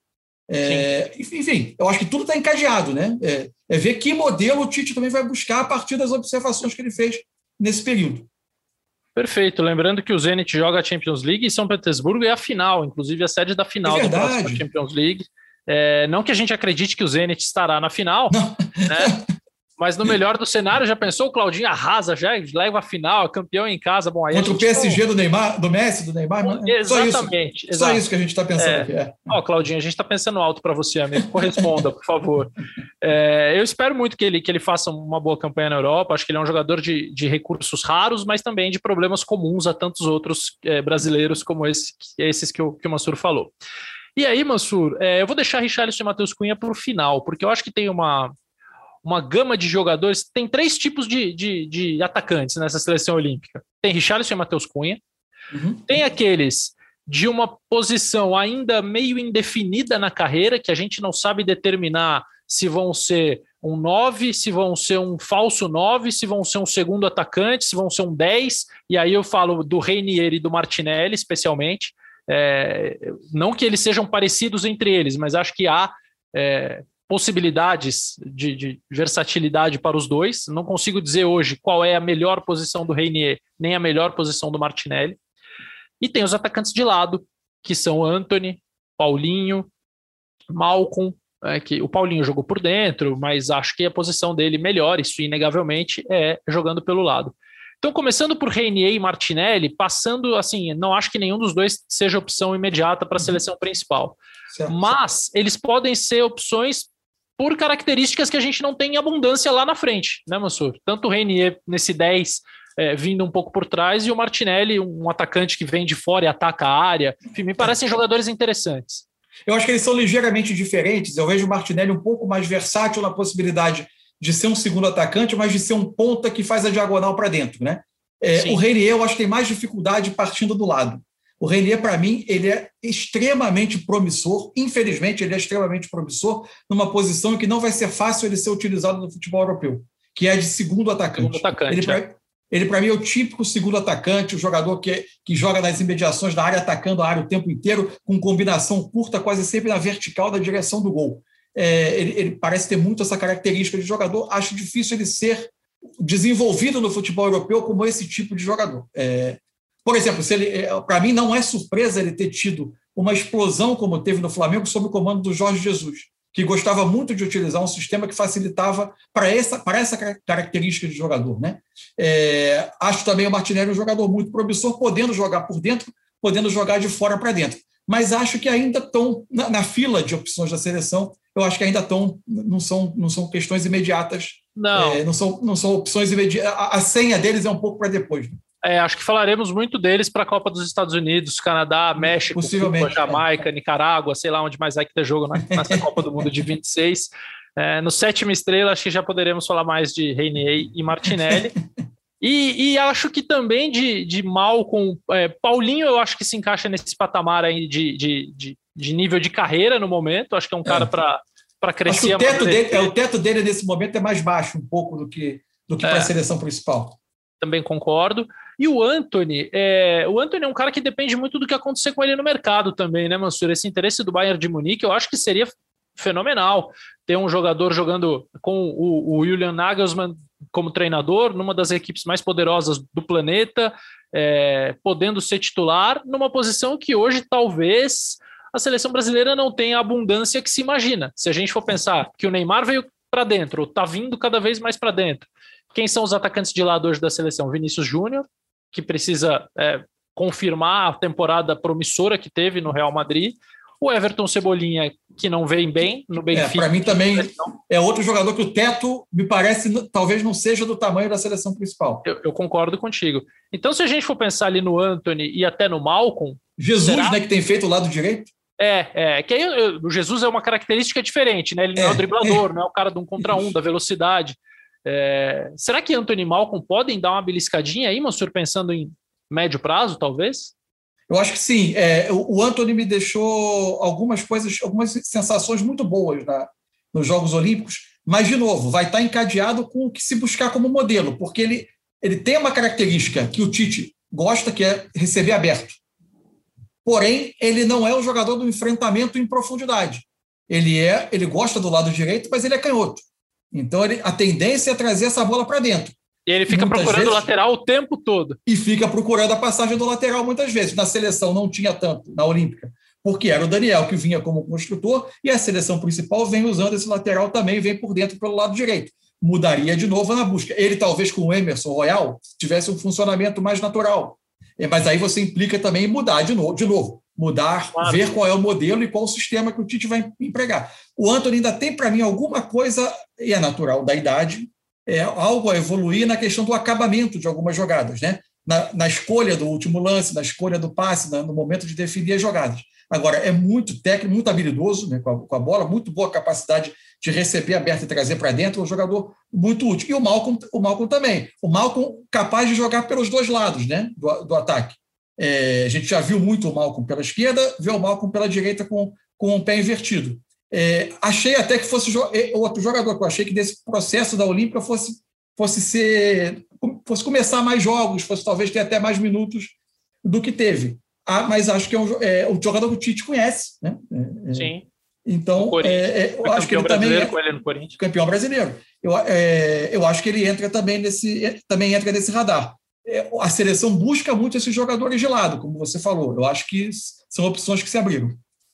É, enfim, eu acho que tudo está encadeado, né? É, é, ver que modelo o Tite também vai buscar a partir das observações que ele fez nesse período. Perfeito. Lembrando que o Zenit joga a Champions League em São Petersburgo e é a final, inclusive a sede da final é da Champions League. É, não que a gente acredite que o Zenit estará na final, né? Mas no melhor do cenário, já pensou o Claudinho arrasa, já leva a final, campeão em casa. Bom, aí Contra o PSG do Neymar, do Messi, do Neymar. Exatamente. Só isso, só isso que a gente está pensando é. aqui. É. Ó, Claudinho, a gente está pensando alto para você, amigo. Corresponda, por favor. É, eu espero muito que ele, que ele faça uma boa campanha na Europa. Acho que ele é um jogador de, de recursos raros, mas também de problemas comuns a tantos outros é, brasileiros como esse, esses que o, que o Mansur falou. E aí, Mansur, é, eu vou deixar Richarlison e Matheus Cunha para o final, porque eu acho que tem uma, uma gama de jogadores. Tem três tipos de, de, de atacantes nessa seleção olímpica: tem Richarlison e Matheus Cunha, uhum. tem aqueles de uma posição ainda meio indefinida na carreira, que a gente não sabe determinar se vão ser um 9, se vão ser um falso 9, se vão ser um segundo atacante, se vão ser um 10, e aí eu falo do Reinier e do Martinelli, especialmente. É, não que eles sejam parecidos entre eles, mas acho que há é, possibilidades de, de, versatilidade para os dois. Não consigo dizer hoje qual é a melhor posição do Reinier, nem a melhor posição do Martinelli. E tem os atacantes de lado, que são Anthony, Paulinho, Malcolm, é, que o Paulinho jogou por dentro, mas acho que a posição dele melhor, isso inegavelmente, é jogando pelo lado. Então, começando por Reinier e Martinelli, passando assim, não acho que nenhum dos dois seja opção imediata para a uhum. seleção principal. Certo. Mas eles podem ser opções por características que a gente não tem em abundância lá na frente, né, Mansur? Tanto o Reinier nesse 10 é, vindo um pouco por trás e o Martinelli, um atacante que vem de fora e ataca a área. Enfim, me parecem jogadores interessantes. Eu acho que eles são ligeiramente diferentes. Eu vejo o Martinelli um pouco mais versátil na possibilidade de ser um segundo atacante, mas de ser um ponta que faz a diagonal para dentro, né? É, o Reinier, eu acho que tem mais dificuldade partindo do lado. O Renier, para mim, ele é extremamente promissor. Infelizmente, ele é extremamente promissor numa posição que não vai ser fácil ele ser utilizado no futebol europeu, que é de segundo atacante. Segundo atacante ele, é. ele para mim, é o típico segundo atacante, o jogador que, que joga nas imediações da área, atacando a área o tempo inteiro, com combinação curta, quase sempre na vertical da direção do gol. É, ele, ele parece ter muito essa característica de jogador. Acho difícil ele ser desenvolvido no futebol europeu como esse tipo de jogador. É, por exemplo, é, para mim não é surpresa ele ter tido uma explosão como teve no Flamengo sob o comando do Jorge Jesus, que gostava muito de utilizar um sistema que facilitava para essa, para essa característica de jogador. Né? É, acho também o Martinelli um jogador muito promissor, podendo jogar por dentro, podendo jogar de fora para dentro. Mas acho que ainda estão na, na, fila de opções da seleção. Eu acho que ainda estão, não são, não são questões imediatas. Não. É, não, são, não são opções imediatas. A, a senha deles é um pouco para depois. Né? É, acho que falaremos muito deles para a Copa dos Estados Unidos, Canadá, México, Cuba, Jamaica, é. Nicarágua, sei lá onde mais vai que ter jogo nessa Copa do Mundo de 26. É, no sétima estrela, acho que já poderemos falar mais de Reinier e Martinelli. E, e, acho que também de, de mal com é, Paulinho, eu acho que se encaixa nesse patamar aí de, de, de, de nível de carreira no momento. Acho que é um cara é. para crescer. o teto, dele, é, o teto dele nesse momento é mais baixo um pouco do que, do que para a é. seleção principal. Também concordo. E o Anthony, é, o Anthony é um cara que depende muito do que acontecer com ele no mercado também, né, Mansur? Esse interesse do Bayern de Munique, eu acho que seria fenomenal ter um jogador jogando com o, o Julian Nagelsmann como treinador, numa das equipes mais poderosas do planeta, é, podendo ser titular, numa posição que hoje talvez a seleção brasileira não tenha a abundância que se imagina. Se a gente for pensar que o Neymar veio para dentro, está vindo cada vez mais para dentro. Quem são os atacantes de lado hoje da seleção? Vinícius Júnior, que precisa é, confirmar a temporada promissora que teve no Real Madrid. O Everton Cebolinha, que não vem bem no é, Benfica. É, Para mim também é outro jogador que o teto, me parece, talvez não seja do tamanho da seleção principal. Eu, eu concordo contigo. Então, se a gente for pensar ali no Anthony e até no Malcolm. Jesus, será... né, que tem feito o lado direito? É, é, que aí o Jesus é uma característica diferente, né? Ele não é, é o driblador, é. não é o cara de um contra um, da velocidade. É, será que Anthony Malcolm podem dar uma beliscadinha aí, Mansur, pensando em médio prazo, talvez? Eu acho que sim. É, o, o Anthony me deixou algumas coisas, algumas sensações muito boas na, nos Jogos Olímpicos, mas, de novo, vai estar encadeado com o que se buscar como modelo, porque ele, ele tem uma característica que o Tite gosta, que é receber aberto. Porém, ele não é o jogador do enfrentamento em profundidade. Ele é, ele gosta do lado direito, mas ele é canhoto. Então, ele, a tendência é trazer essa bola para dentro. E ele fica muitas procurando vezes, o lateral o tempo todo. E fica procurando a passagem do lateral muitas vezes. Na seleção não tinha tanto, na Olímpica, porque era o Daniel que vinha como construtor e a seleção principal vem usando esse lateral também, vem por dentro pelo lado direito. Mudaria de novo na busca. Ele, talvez, com o Emerson Royal, tivesse um funcionamento mais natural. É, mas aí você implica também mudar de novo. De novo mudar, claro. ver qual é o modelo e qual o sistema que o Tite vai empregar. O Antônio ainda tem, para mim, alguma coisa, e é natural da idade, é, algo a evoluir na questão do acabamento de algumas jogadas, né? Na, na escolha do último lance, na escolha do passe, na, no momento de definir as jogadas. Agora, é muito técnico, muito habilidoso né, com, a, com, a, bola, muito boa capacidade de receber aberto e trazer para dentro, um jogador muito útil. E o Malcolm, o Malcolm também. O Malcolm capaz de jogar pelos dois lados né, do, do ataque. É, a gente já viu muito o Malcolm pela esquerda, vê o Malcolm pela direita com, com o pé invertido. É, achei até que fosse é, outro jogador, que eu achei que desse processo da Olímpia fosse, fosse ser fosse começar mais jogos, fosse talvez ter até mais minutos do que teve. Ah, mas acho que é um, é um jogador que o Tite conhece, né? É, é Sim. Então, é, eu acho que ele também é campeão brasileiro. Eu, eu acho que ele entra também nesse também entra nesse radar. A seleção busca muito esses jogadores de lado, como você falou. Eu acho que são opções que se abriram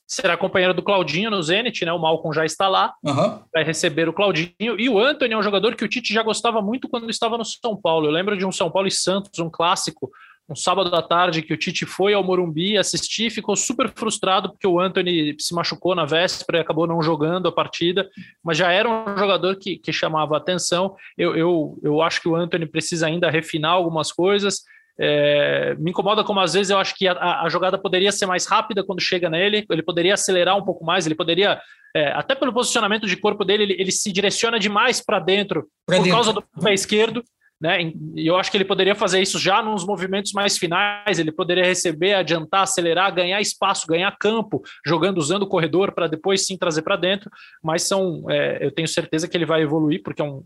será companheiro do Claudinho no Zenit, né? O Malcom já está lá, uhum. vai receber o Claudinho. E o Anthony é um jogador que o Tite já gostava muito quando estava no São Paulo. Eu lembro de um São Paulo e Santos, um clássico, um sábado à tarde que o Tite foi ao Morumbi assistir e ficou super frustrado porque o Anthony se machucou na véspera e acabou não jogando a partida, mas já era um jogador que, que chamava atenção. Eu, eu, eu acho que o Anthony precisa ainda refinar algumas coisas. É, me incomoda como às vezes eu acho que a, a, jogada poderia ser mais rápida quando chega nele, ele poderia acelerar um pouco mais, ele poderia, é, até pelo posicionamento de corpo dele, ele, ele se direciona demais para dentro pra por dentro. causa do pé esquerdo. Né? E eu acho que ele poderia fazer isso já nos movimentos mais finais. Ele poderia receber, adiantar, acelerar, ganhar espaço, ganhar campo, jogando, usando o corredor para depois sim trazer para dentro. Mas são, é, eu tenho certeza que ele vai evoluir, porque é um,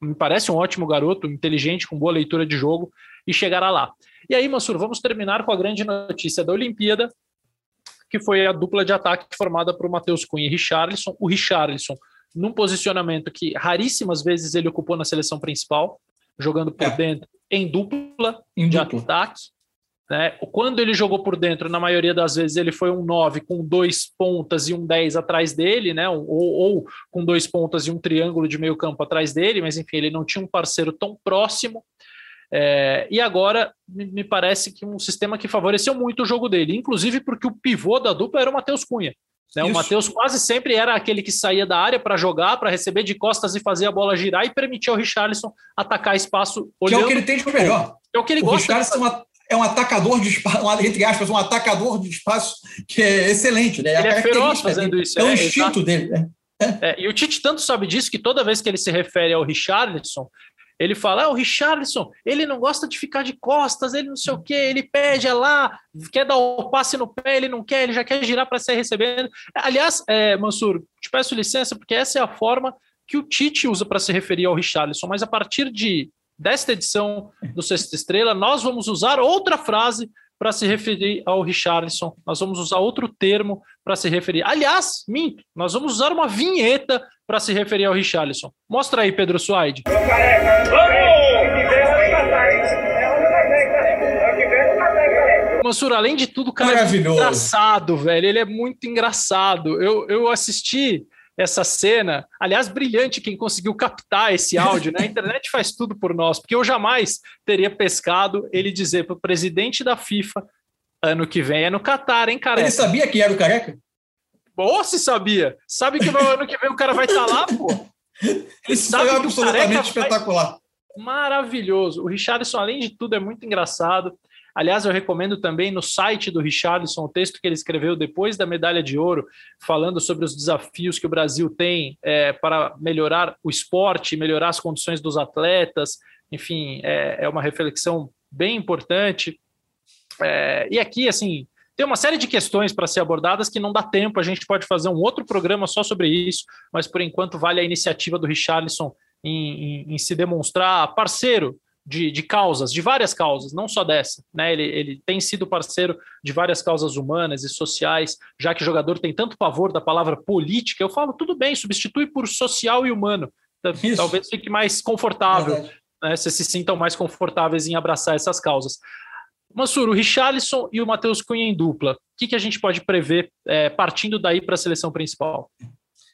me parece um ótimo garoto, inteligente, com boa leitura de jogo e chegará lá. E aí, Mansur, vamos terminar com a grande notícia da Olimpíada, que foi a dupla de ataque formada por Matheus Cunha e Richarlison. O Richarlison, num posicionamento que raríssimas vezes ele ocupou na seleção principal, jogando por é. dentro em dupla em de dupla. ataque. Né? Quando ele jogou por dentro, na maioria das vezes, ele foi um 9 com dois pontas e um 10 atrás dele, né? ou, ou com dois pontas e um triângulo de meio campo atrás dele, mas enfim, ele não tinha um parceiro tão próximo. É, e agora me parece que um sistema que favoreceu muito o jogo dele, inclusive porque o pivô da dupla era o Matheus Cunha. Né? O Matheus quase sempre era aquele que saía da área para jogar, para receber de costas e fazer a bola girar e permitir ao Richarlison atacar espaço. Que é o que ele tem de melhor. É o que ele o gosta. Richarlison é um atacador de espaço, entre aspas, um atacador de espaço que é excelente. Né? Ele é feroz fazendo dele. isso. É, o é, instinto dele. Né? É, e o Tite tanto sabe disso que toda vez que ele se refere ao Richarlison, ele fala: ah, o Richarlison, ele não gosta de ficar de costas, ele não sei o quê, ele pede lá, quer dar o passe no pé, ele não quer, ele já quer girar para sair recebendo. Aliás, é, Mansur, te peço licença, porque essa é a forma que o Tite usa para se referir ao Richarlison, mas a partir de desta edição do Sexta Estrela, nós vamos usar outra frase para se referir ao Richarlison. Nós vamos usar outro termo para se referir. Aliás, minto, nós vamos usar uma vinheta para se referir ao Richarlison. Mostra aí, Pedro Suaide. Mansur, além de tudo, cara, é engraçado, velho. Ele é muito engraçado. Eu, eu assisti essa cena. Aliás, brilhante quem conseguiu captar esse áudio. Né? A internet faz tudo por nós, porque eu jamais teria pescado ele dizer para o presidente da FIFA ano que vem é no Catar, hein, cara? Ele sabia que era o careca? Ou se sabia. Sabe que no ano que vem o cara vai estar tá lá, pô. Ele Isso sabe foi absolutamente espetacular. Vai... Maravilhoso. O Richardson, além de tudo, é muito engraçado. Aliás, eu recomendo também no site do Richardson o texto que ele escreveu depois da medalha de ouro, falando sobre os desafios que o Brasil tem é, para melhorar o esporte, melhorar as condições dos atletas. Enfim, é, é uma reflexão bem importante. É, e aqui, assim, tem uma série de questões para ser abordadas que não dá tempo, a gente pode fazer um outro programa só sobre isso, mas por enquanto vale a iniciativa do Richarlison em, em, em se demonstrar parceiro de, de, causas, de várias causas, não só dessa. Né? Ele, ele tem sido parceiro de várias causas humanas e sociais, já que o jogador tem tanto pavor da palavra política, eu falo, tudo bem, substitui por social e humano. Isso. Talvez fique mais confortável, né? se se sintam mais confortáveis em abraçar essas causas. Mansur, o Richarlison e o Matheus Cunha em dupla, o que, que a gente pode prever é, partindo daí para a seleção principal?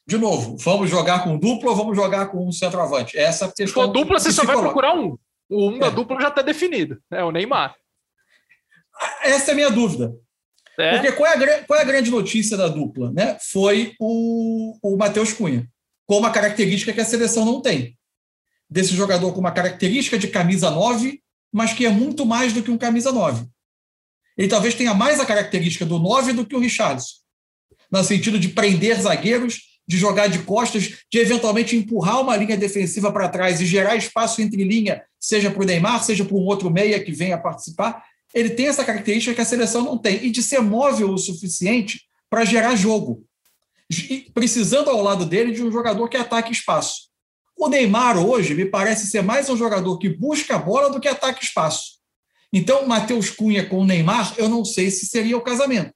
De novo, vamos jogar com dupla ou vamos jogar com um centroavante? Essa questão. Se for dupla, você só vai procurar um. O um da é. dupla já está definido, é o Neymar. Essa é a minha dúvida. É. Porque qual é, a, qual é, a, grande notícia da dupla? Né? Foi o, o Matheus Cunha, com uma característica que a seleção não tem. Desse jogador com uma característica de camisa 9, mas que é muito mais do que um camisa 9. Ele talvez tenha mais a característica do 9 do que o Richarlison, no sentido de prender zagueiros de jogar de costas, de eventualmente empurrar uma linha defensiva para trás e gerar espaço entre linha, seja para o Neymar, seja para um outro meia que venha participar, ele tem essa característica que a seleção não tem, e de ser móvel o suficiente para gerar jogo, precisando ao lado dele de um jogador que ataque espaço. O Neymar hoje me parece ser mais um jogador que busca a bola do que ataca espaço. Então, Matheus Cunha com o Neymar, eu não sei se seria o casamento.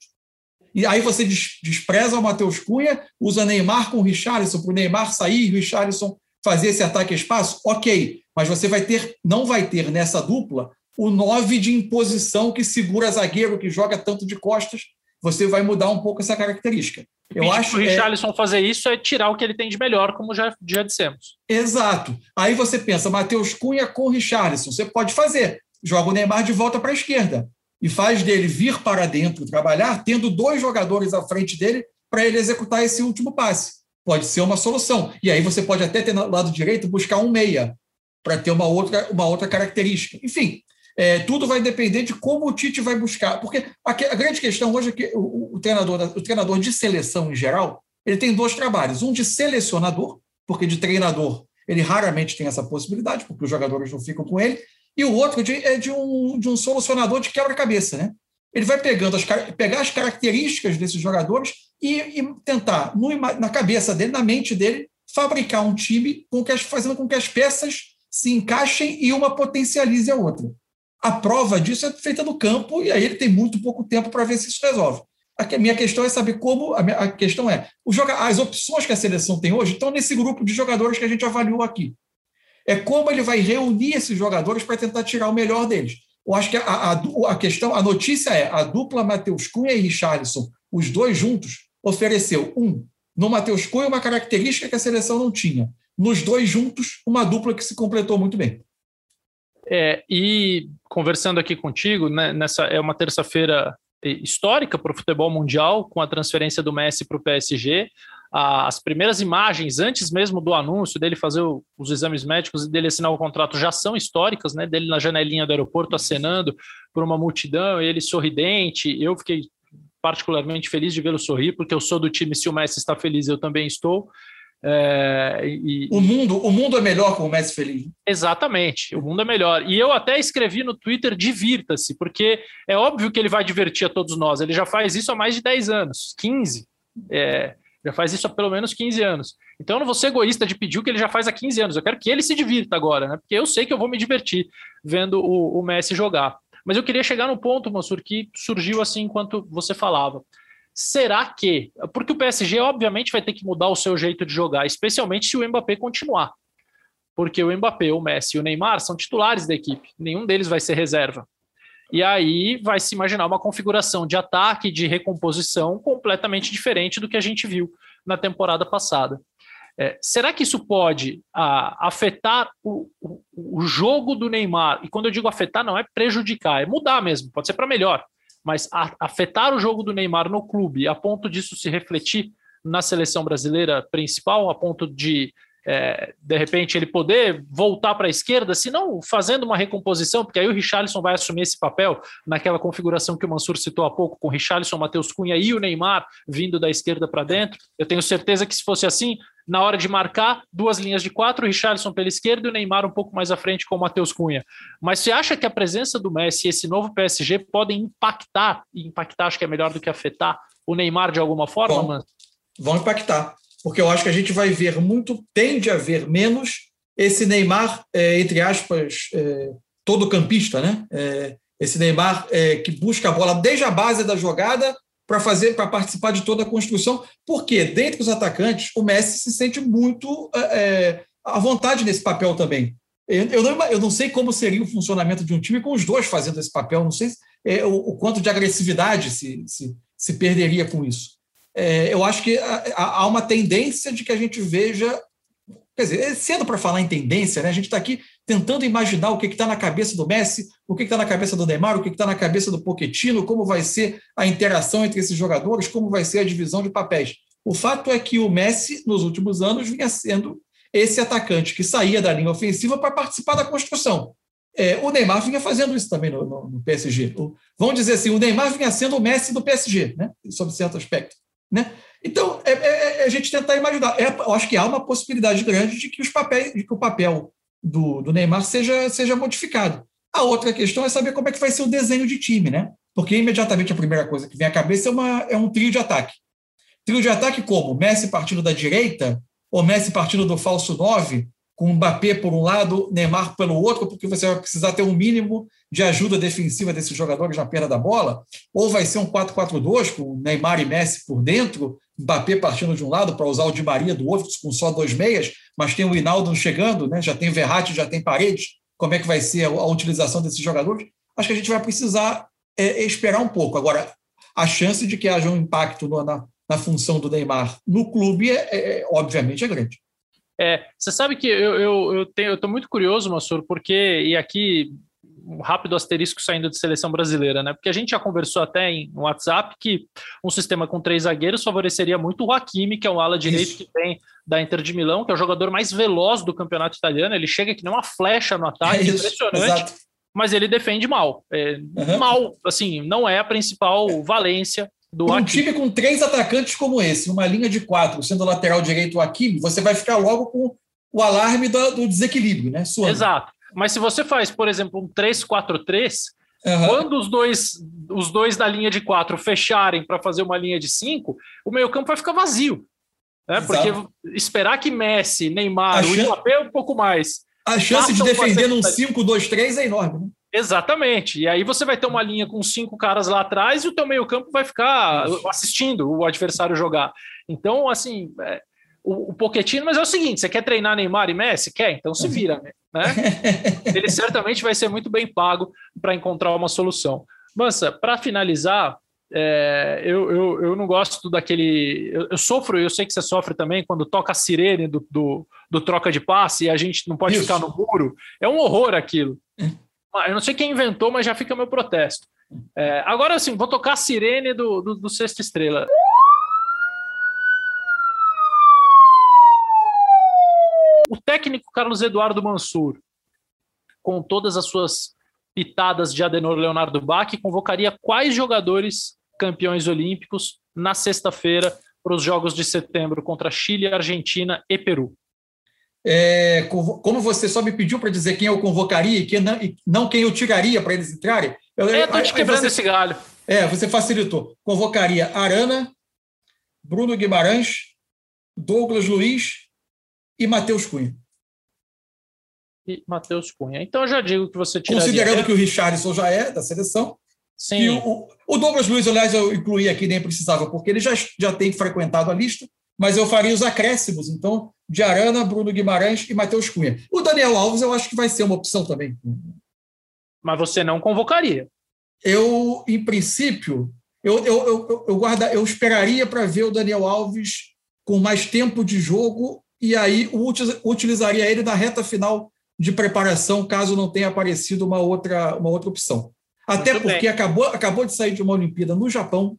E aí você despreza o Matheus Cunha, usa Neymar com o Richarlison para o Neymar sair e Richarlison fazer esse ataque a espaço? Ok, mas você vai ter, não vai ter nessa dupla o nove de imposição que segura zagueiro, que joga tanto de costas. Você vai mudar um pouco essa característica. Eu acho que o Richarlison é... fazer isso é tirar o que ele tem de melhor, como já, já dissemos. Exato. Aí você pensa, Matheus Cunha com o Richarlison. Você pode fazer. Joga o Neymar de volta para a esquerda e faz dele vir para dentro trabalhar, tendo dois jogadores à frente dele para ele executar esse último passe. Pode ser uma solução. E aí você pode até ter no lado direito buscar um meia para ter uma outra, uma outra característica. Enfim, é, tudo vai depender de como o Tite vai buscar. Porque a, a grande questão hoje é que o, o, treinador, o treinador de seleção em geral, ele tem dois trabalhos. Um de selecionador, porque de treinador ele raramente tem essa possibilidade, porque os jogadores não ficam com ele, e o outro de, é de um, de um solucionador de quebra-cabeça. Né? Ele vai pegando as, pegar as características desses jogadores e, e tentar, no, na cabeça dele, na mente dele, fabricar um time com que as, fazendo com que as peças se encaixem e uma potencialize a outra. A prova disso é feita no campo e aí ele tem muito pouco tempo para ver se isso resolve. A minha questão é saber como. A, minha, a questão é: joga, as opções que a seleção tem hoje estão nesse grupo de jogadores que a gente avaliou aqui é como ele vai reunir esses jogadores para tentar tirar o melhor deles. Eu acho que a, a, a, questão, a notícia é a dupla Matheus Cunha e Richarlison, os dois juntos, ofereceu um no Matheus Cunha uma característica que a seleção não tinha. Nos dois juntos, uma dupla que se completou muito bem. É, e conversando aqui contigo, né, nessa é uma terça-feira histórica para o futebol mundial, com a transferência do Messi para o PSG as primeiras imagens, antes mesmo do anúncio dele fazer os exames médicos e dele assinar o contrato, já são históricas, né? Dele na janelinha do aeroporto acenando por uma multidão, ele sorridente. Eu fiquei particularmente feliz de vê-lo sorrir, porque eu sou do time, se o Messi está feliz, eu também estou. É, e, o, mundo, o mundo é melhor com o Messi feliz. Exatamente, o mundo é melhor. E eu até escrevi no Twitter: divirta-se, porque é óbvio que ele vai divertir a todos nós. Ele já faz isso há mais de 10 anos 15. É, Já faz isso há pelo menos 15 anos. Então eu não vou ser egoísta de pedir o que ele já faz há 15 anos. Eu quero que ele se divirta agora, né? Porque eu sei que eu vou me divertir vendo o, o Messi jogar. Mas eu queria chegar no ponto, Mansur, que surgiu assim enquanto você falava. Será que. Porque o PSG, obviamente, vai ter que mudar o seu jeito de jogar, especialmente se o Mbappé continuar. Porque o Mbappé, o Messi e o Neymar são titulares da equipe. Nenhum deles vai ser reserva. E aí vai se imaginar uma configuração de ataque, de recomposição completamente diferente do que a gente viu na temporada passada. É, será que isso pode afetar o, o, o, jogo do Neymar? E quando eu digo afetar, não é prejudicar, é mudar mesmo, pode ser para melhor. Mas afetar o jogo do Neymar no clube, a ponto disso se refletir na seleção brasileira principal, a ponto de é, de repente ele poder voltar para a esquerda, se não fazendo uma recomposição, porque aí o Richarlison vai assumir esse papel naquela configuração que o Mansur citou há pouco, com o Richarlison, Matheus Cunha e o Neymar vindo da esquerda para dentro. Eu tenho certeza que se fosse assim, na hora de marcar, duas linhas de quatro, o Richarlison pela esquerda e o Neymar um pouco mais à frente com o Matheus Cunha. Mas você acha que a presença do Messi e esse novo PSG podem impactar, e impactar acho que é melhor do que afetar, o Neymar de alguma forma, Bom, Vão impactar porque eu acho que a gente vai ver muito, tende a ver menos esse Neymar, é, entre aspas, é, todo campista, né? É, esse Neymar é, que busca a bola desde a base da jogada para fazer, para participar de toda a construção, porque dentre os atacantes o Messi se sente muito é, é, à vontade nesse papel também. Eu não, eu não sei como seria o funcionamento de um time com os dois fazendo esse papel, não sei o, o, quanto de agressividade se, se, se perderia com isso é, eu acho que há uma tendência de que a gente veja. Quer dizer, é cedo para falar em tendência, né? A gente está aqui tentando imaginar o que está na cabeça do Messi, o que está na cabeça do Neymar, o que está na cabeça do Pochettino, como vai ser a interação entre esses jogadores, como vai ser a divisão de papéis. O fato é que o Messi, nos últimos anos, vinha sendo esse atacante que saía da linha ofensiva para participar da construção. É, o Neymar vinha fazendo isso também no, no, no PSG. O, vamos dizer assim, o Neymar vinha sendo o Messi do PSG, né? sob certo aspecto. Né? Então, é, é, é, a gente tentar imaginar. É, eu acho que há uma possibilidade grande de que, os papéis, de que o papel do, do, Neymar seja, seja modificado. A outra questão é saber como é que vai ser o desenho de time, né? Porque imediatamente a primeira coisa que vem à cabeça é, uma, é um trio de ataque. Trio de ataque como? Messi partindo da direita, ou Messi partindo do falso 9, com Mbappé por um lado, Neymar pelo outro, porque você vai precisar ter um mínimo de ajuda defensiva desses jogadores na perda da bola, ou vai ser um 4-4-2 com Neymar e Messi por dentro, Mbappé partindo de um lado para usar o Di Maria do outro com só dois meias, mas tem o Hinaldo chegando, né? já tem Verratti, já tem Paredes, como é que vai ser a, a utilização desses jogadores? Acho que a gente vai precisar é, esperar um pouco. Agora, a chance de que haja um impacto no, na, na função do Neymar no clube, é, é, obviamente, é grande. É, você sabe que eu, eu, eu, tenho, eu tô muito curioso, Massur, porque, e aqui um rápido asterisco saindo de seleção brasileira, né? Porque a gente já conversou até em WhatsApp que um sistema com três zagueiros favoreceria muito o Hakimi, que é um ala direito Isso. que vem da Inter de Milão, que é o jogador mais veloz do campeonato italiano. Ele chega que nem uma flecha no ataque, é impressionante. Exato. Mas ele defende mal. É, uhum. Mal, assim, não é a principal valência do um time com três atacantes como esse, uma linha de quatro, sendo lateral direito o Hakimi, você vai ficar logo com o alarme do, do desequilíbrio, né? Suando. Exato. Mas se você faz, por exemplo, um 3-4-3, uhum. quando os dois, os dois da linha de quatro fecharem para fazer uma linha de cinco, o meio-campo vai ficar vazio. Né? Porque esperar que Messi, Neymar, o Mbappé um pouco mais. A chance de defender num 5-2-3 é enorme. Né? Exatamente. E aí você vai ter uma linha com cinco caras lá atrás e o teu meio-campo vai ficar assistindo o adversário jogar. Então, assim, é, o, o Pochettino, mas é o seguinte: você quer treinar Neymar e Messi? Quer? Então se vira, né? Ele certamente vai ser muito bem pago para encontrar uma solução. Mansa, para finalizar, é, eu, eu, eu não gosto daquele. Eu, eu, sofro, eu sei que você sofre também, quando toca a sirene do, do, do troca de passe e a gente não pode Isso. ficar no muro. É um horror aquilo. Eu não sei quem inventou, mas já fica meu protesto. É, agora, sim, vou tocar a sirene do, do, do Sexta Estrela. O técnico Carlos Eduardo Mansur, com todas as suas pitadas de Adenor Leonardo Bach, convocaria quais jogadores campeões olímpicos na sexta-feira para os Jogos de Setembro contra Chile, Argentina e Peru? É, como você só me pediu para dizer quem eu convocaria e quem não, e não quem eu tiraria para eles entrarem. Eu é, estou te quebrando você, esse galho. É, você facilitou. Convocaria Arana, Bruno Guimarães, Douglas Luiz e Matheus Cunha. E Matheus Cunha. Então eu já digo que você tiraria... Considerando que o Richardson já é da seleção. Sim. O, o Douglas Luiz, aliás, eu incluí aqui, nem precisava, porque ele já, já tem frequentado a lista, mas eu faria os acréscimos, então, de Arana, Bruno Guimarães e Matheus Cunha. O Daniel Alves eu acho que vai ser uma opção também. Mas você não convocaria? Eu, em princípio, eu, eu, eu, eu, guarda, eu esperaria para ver o Daniel Alves com mais tempo de jogo e aí utilizaria ele na reta final de preparação, caso não tenha aparecido uma outra, uma outra opção. Até Muito porque acabou, acabou de sair de uma Olimpíada no Japão,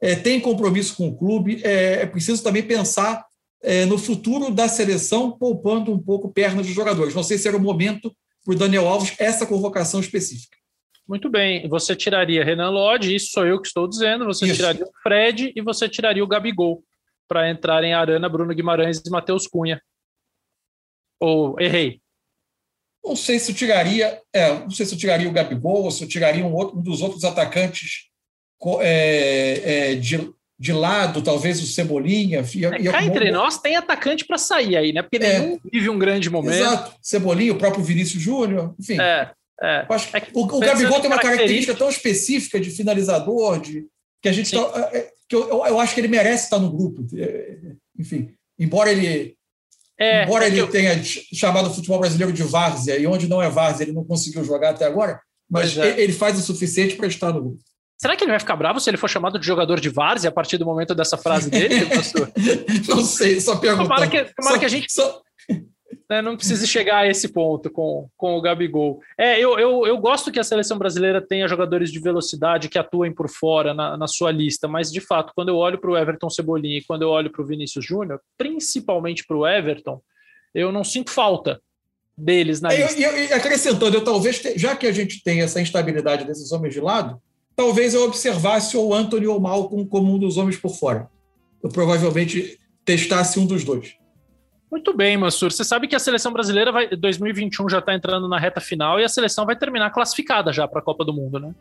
é, tem compromisso com o clube, é, é preciso também pensar é, no futuro da seleção, poupando um pouco pernas dos jogadores. Não sei se era o momento para o Daniel Alves essa convocação específica. Muito bem. Você tiraria Renan Lodge, isso sou eu que estou dizendo. Você isso. tiraria o Fred e você tiraria o Gabigol para entrar em Arana, Bruno Guimarães e Matheus Cunha. Ou errei? Não sei se eu tiraria, é, não sei se eu tiraria o Gabigol ou se eu tiraria um, outro, um dos outros atacantes é, é, de, de lado, talvez o Cebolinha. Ia Cá entre nós tem atacante para sair aí, né? Porque é, nenhum vive um grande momento. Exato. Cebolinha, o próprio Vinícius Júnior, enfim. É, é. é o, o Gabigol tem uma característica tão específica de finalizador, de, que a gente tá, é, que eu, eu, acho que ele merece estar no grupo. Enfim, embora ele embora ele eu... tenha chamado o futebol brasileiro de várzea, e onde não é várzea ele não conseguiu jogar até agora, mas ele faz o suficiente para estar no grupo. Será que ele vai ficar bravo se ele for chamado de jogador de várzea a partir do momento dessa frase dele, professor? não sei, só perguntando. Tomara que, tomara só, que a gente só... né, não precise chegar a esse ponto com, com o Gabigol. É, eu, eu, eu gosto que a seleção brasileira tenha jogadores de velocidade que atuem por fora na, na sua lista, mas de fato, quando eu olho para o Everton Cebolinha e quando eu olho para o Vinícius Júnior, principalmente para o Everton, eu não sinto falta deles na lista. E acrescentando, eu talvez, já que a gente tem essa instabilidade desses homens de lado, talvez eu observasse o Anthony ou Malcolm como um dos homens por fora. Eu provavelmente testasse um dos dois. Muito bem, Mansur. Você sabe que a seleção brasileira vai 2021 já está entrando na reta final e a seleção vai terminar classificada já para a Copa do Mundo, né?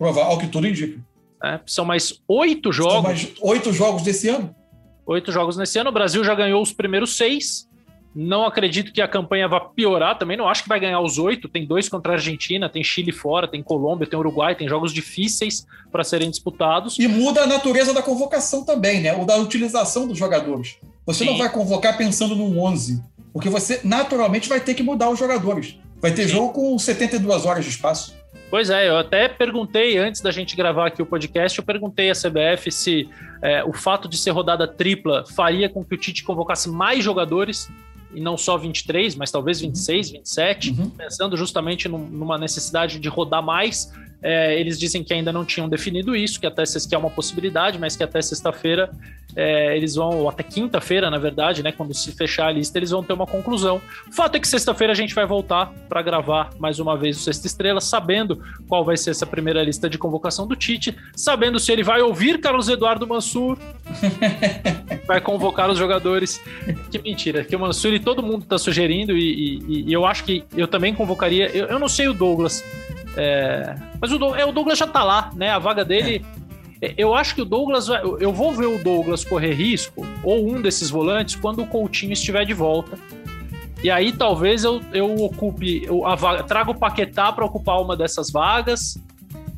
Ao que tudo indica. É, são mais oito jogos. São mais oito jogos desse ano. Oito jogos nesse ano. O Brasil já ganhou os primeiros seis. Não acredito que a campanha vá piorar também. Não acho que vai ganhar os oito. Tem dois contra a Argentina, tem Chile fora, tem Colômbia, tem Uruguai, tem jogos difíceis para serem disputados. E muda a natureza da convocação também, né? Ou da utilização dos jogadores. Você Sim. não vai convocar pensando num 11, porque você naturalmente vai ter que mudar os jogadores. Vai ter Sim. jogo com 72 horas de espaço. Pois é, eu até perguntei antes da gente gravar aqui o podcast, eu perguntei à CBF se é, o fato de ser rodada tripla faria com que o Tite convocasse mais jogadores e não só 23, mas talvez 26, 27, uhum. pensando justamente num, numa necessidade de rodar mais. É, eles dizem que ainda não tinham definido isso, que até que é uma possibilidade, mas que até sexta-feira é, eles vão, ou até quinta-feira, na verdade, né? Quando se fechar a lista, eles vão ter uma conclusão. O fato é que sexta-feira a gente vai voltar para gravar mais uma vez o Sexta Estrela, sabendo qual vai ser essa primeira lista de convocação do Tite, sabendo se ele vai ouvir Carlos Eduardo Mansur, vai convocar os jogadores. Que mentira, que o Mansur e todo mundo está sugerindo, e, e, e, eu acho que eu também convocaria. Eu, eu não sei o Douglas. É, mas o, é, o Douglas já tá lá, né? A vaga dele. É. Eu acho que o Douglas. Vai, eu vou ver o Douglas correr risco, ou um desses volantes, quando o Coutinho estiver de volta. E aí talvez eu, eu ocupe a vaga, trago o Paquetá para ocupar uma dessas vagas.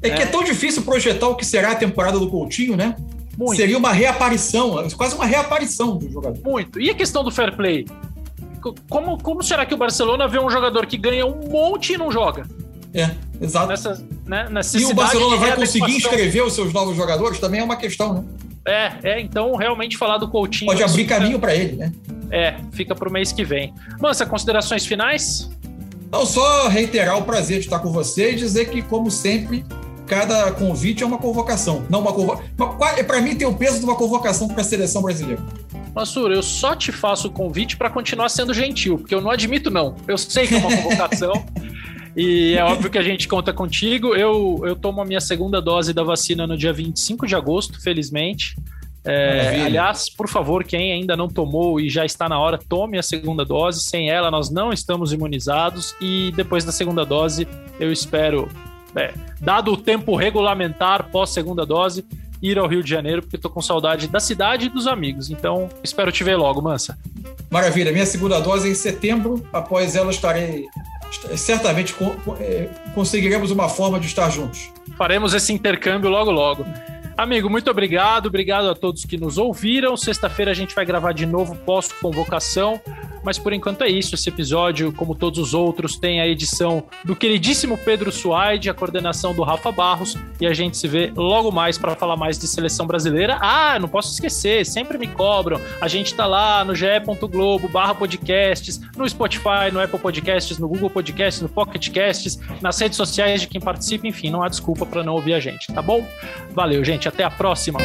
É que é tão difícil projetar o que será a temporada do Coutinho, né? Muito. Seria uma reaparição, quase uma reaparição do jogador. Muito. E a questão do fair play? Como, como será que o Barcelona vê um jogador que ganha um monte e não joga? É, exato. Nessa, né, e o Barcelona vai conseguir inscrever os seus novos jogadores também é uma questão, né? É, é, então realmente falar do Coutinho. Pode abrir caminho para ele, né? É, fica para o mês que vem. Mansa, considerações finais? Não, só reiterar o prazer de estar com você e dizer que, como sempre, cada convite é uma convocação. Não uma convocação. Para mim, tem o peso de uma convocação para a seleção brasileira. Mansur, eu só te faço o convite para continuar sendo gentil, porque eu não admito, não. Eu sei que é uma convocação. E é óbvio que a gente conta contigo. Eu, eu tomo a minha segunda dose da vacina no dia 25 de agosto, felizmente. É, aliás, por favor, quem ainda não tomou e já está na hora, tome a segunda dose. Sem ela, nós não estamos imunizados. E depois da segunda dose, eu espero, é, dado o tempo regulamentar pós segunda dose, ir ao Rio de Janeiro, porque estou com saudade da cidade e dos amigos. Então, espero te ver logo, Mansa. Maravilha. Minha segunda dose é em setembro. Após ela, estarei. Certamente é, conseguiremos uma forma de estar juntos. Faremos esse intercâmbio logo, logo. Amigo, muito obrigado. Obrigado a todos que nos ouviram. Sexta-feira a gente vai gravar de novo pós-convocação. Mas por enquanto é isso. Esse episódio, como todos os outros, tem a edição do queridíssimo Pedro Suaide, a coordenação do Rafa Barros. E a gente se vê logo mais para falar mais de seleção brasileira. Ah, não posso esquecer, sempre me cobram. A gente tá lá no ge.globo barra podcasts, no Spotify, no Apple Podcasts, no Google Podcasts, no Pocket Casts, nas redes sociais de quem participa. Enfim, não há desculpa para não ouvir a gente, tá bom? Valeu, gente. Até a próxima.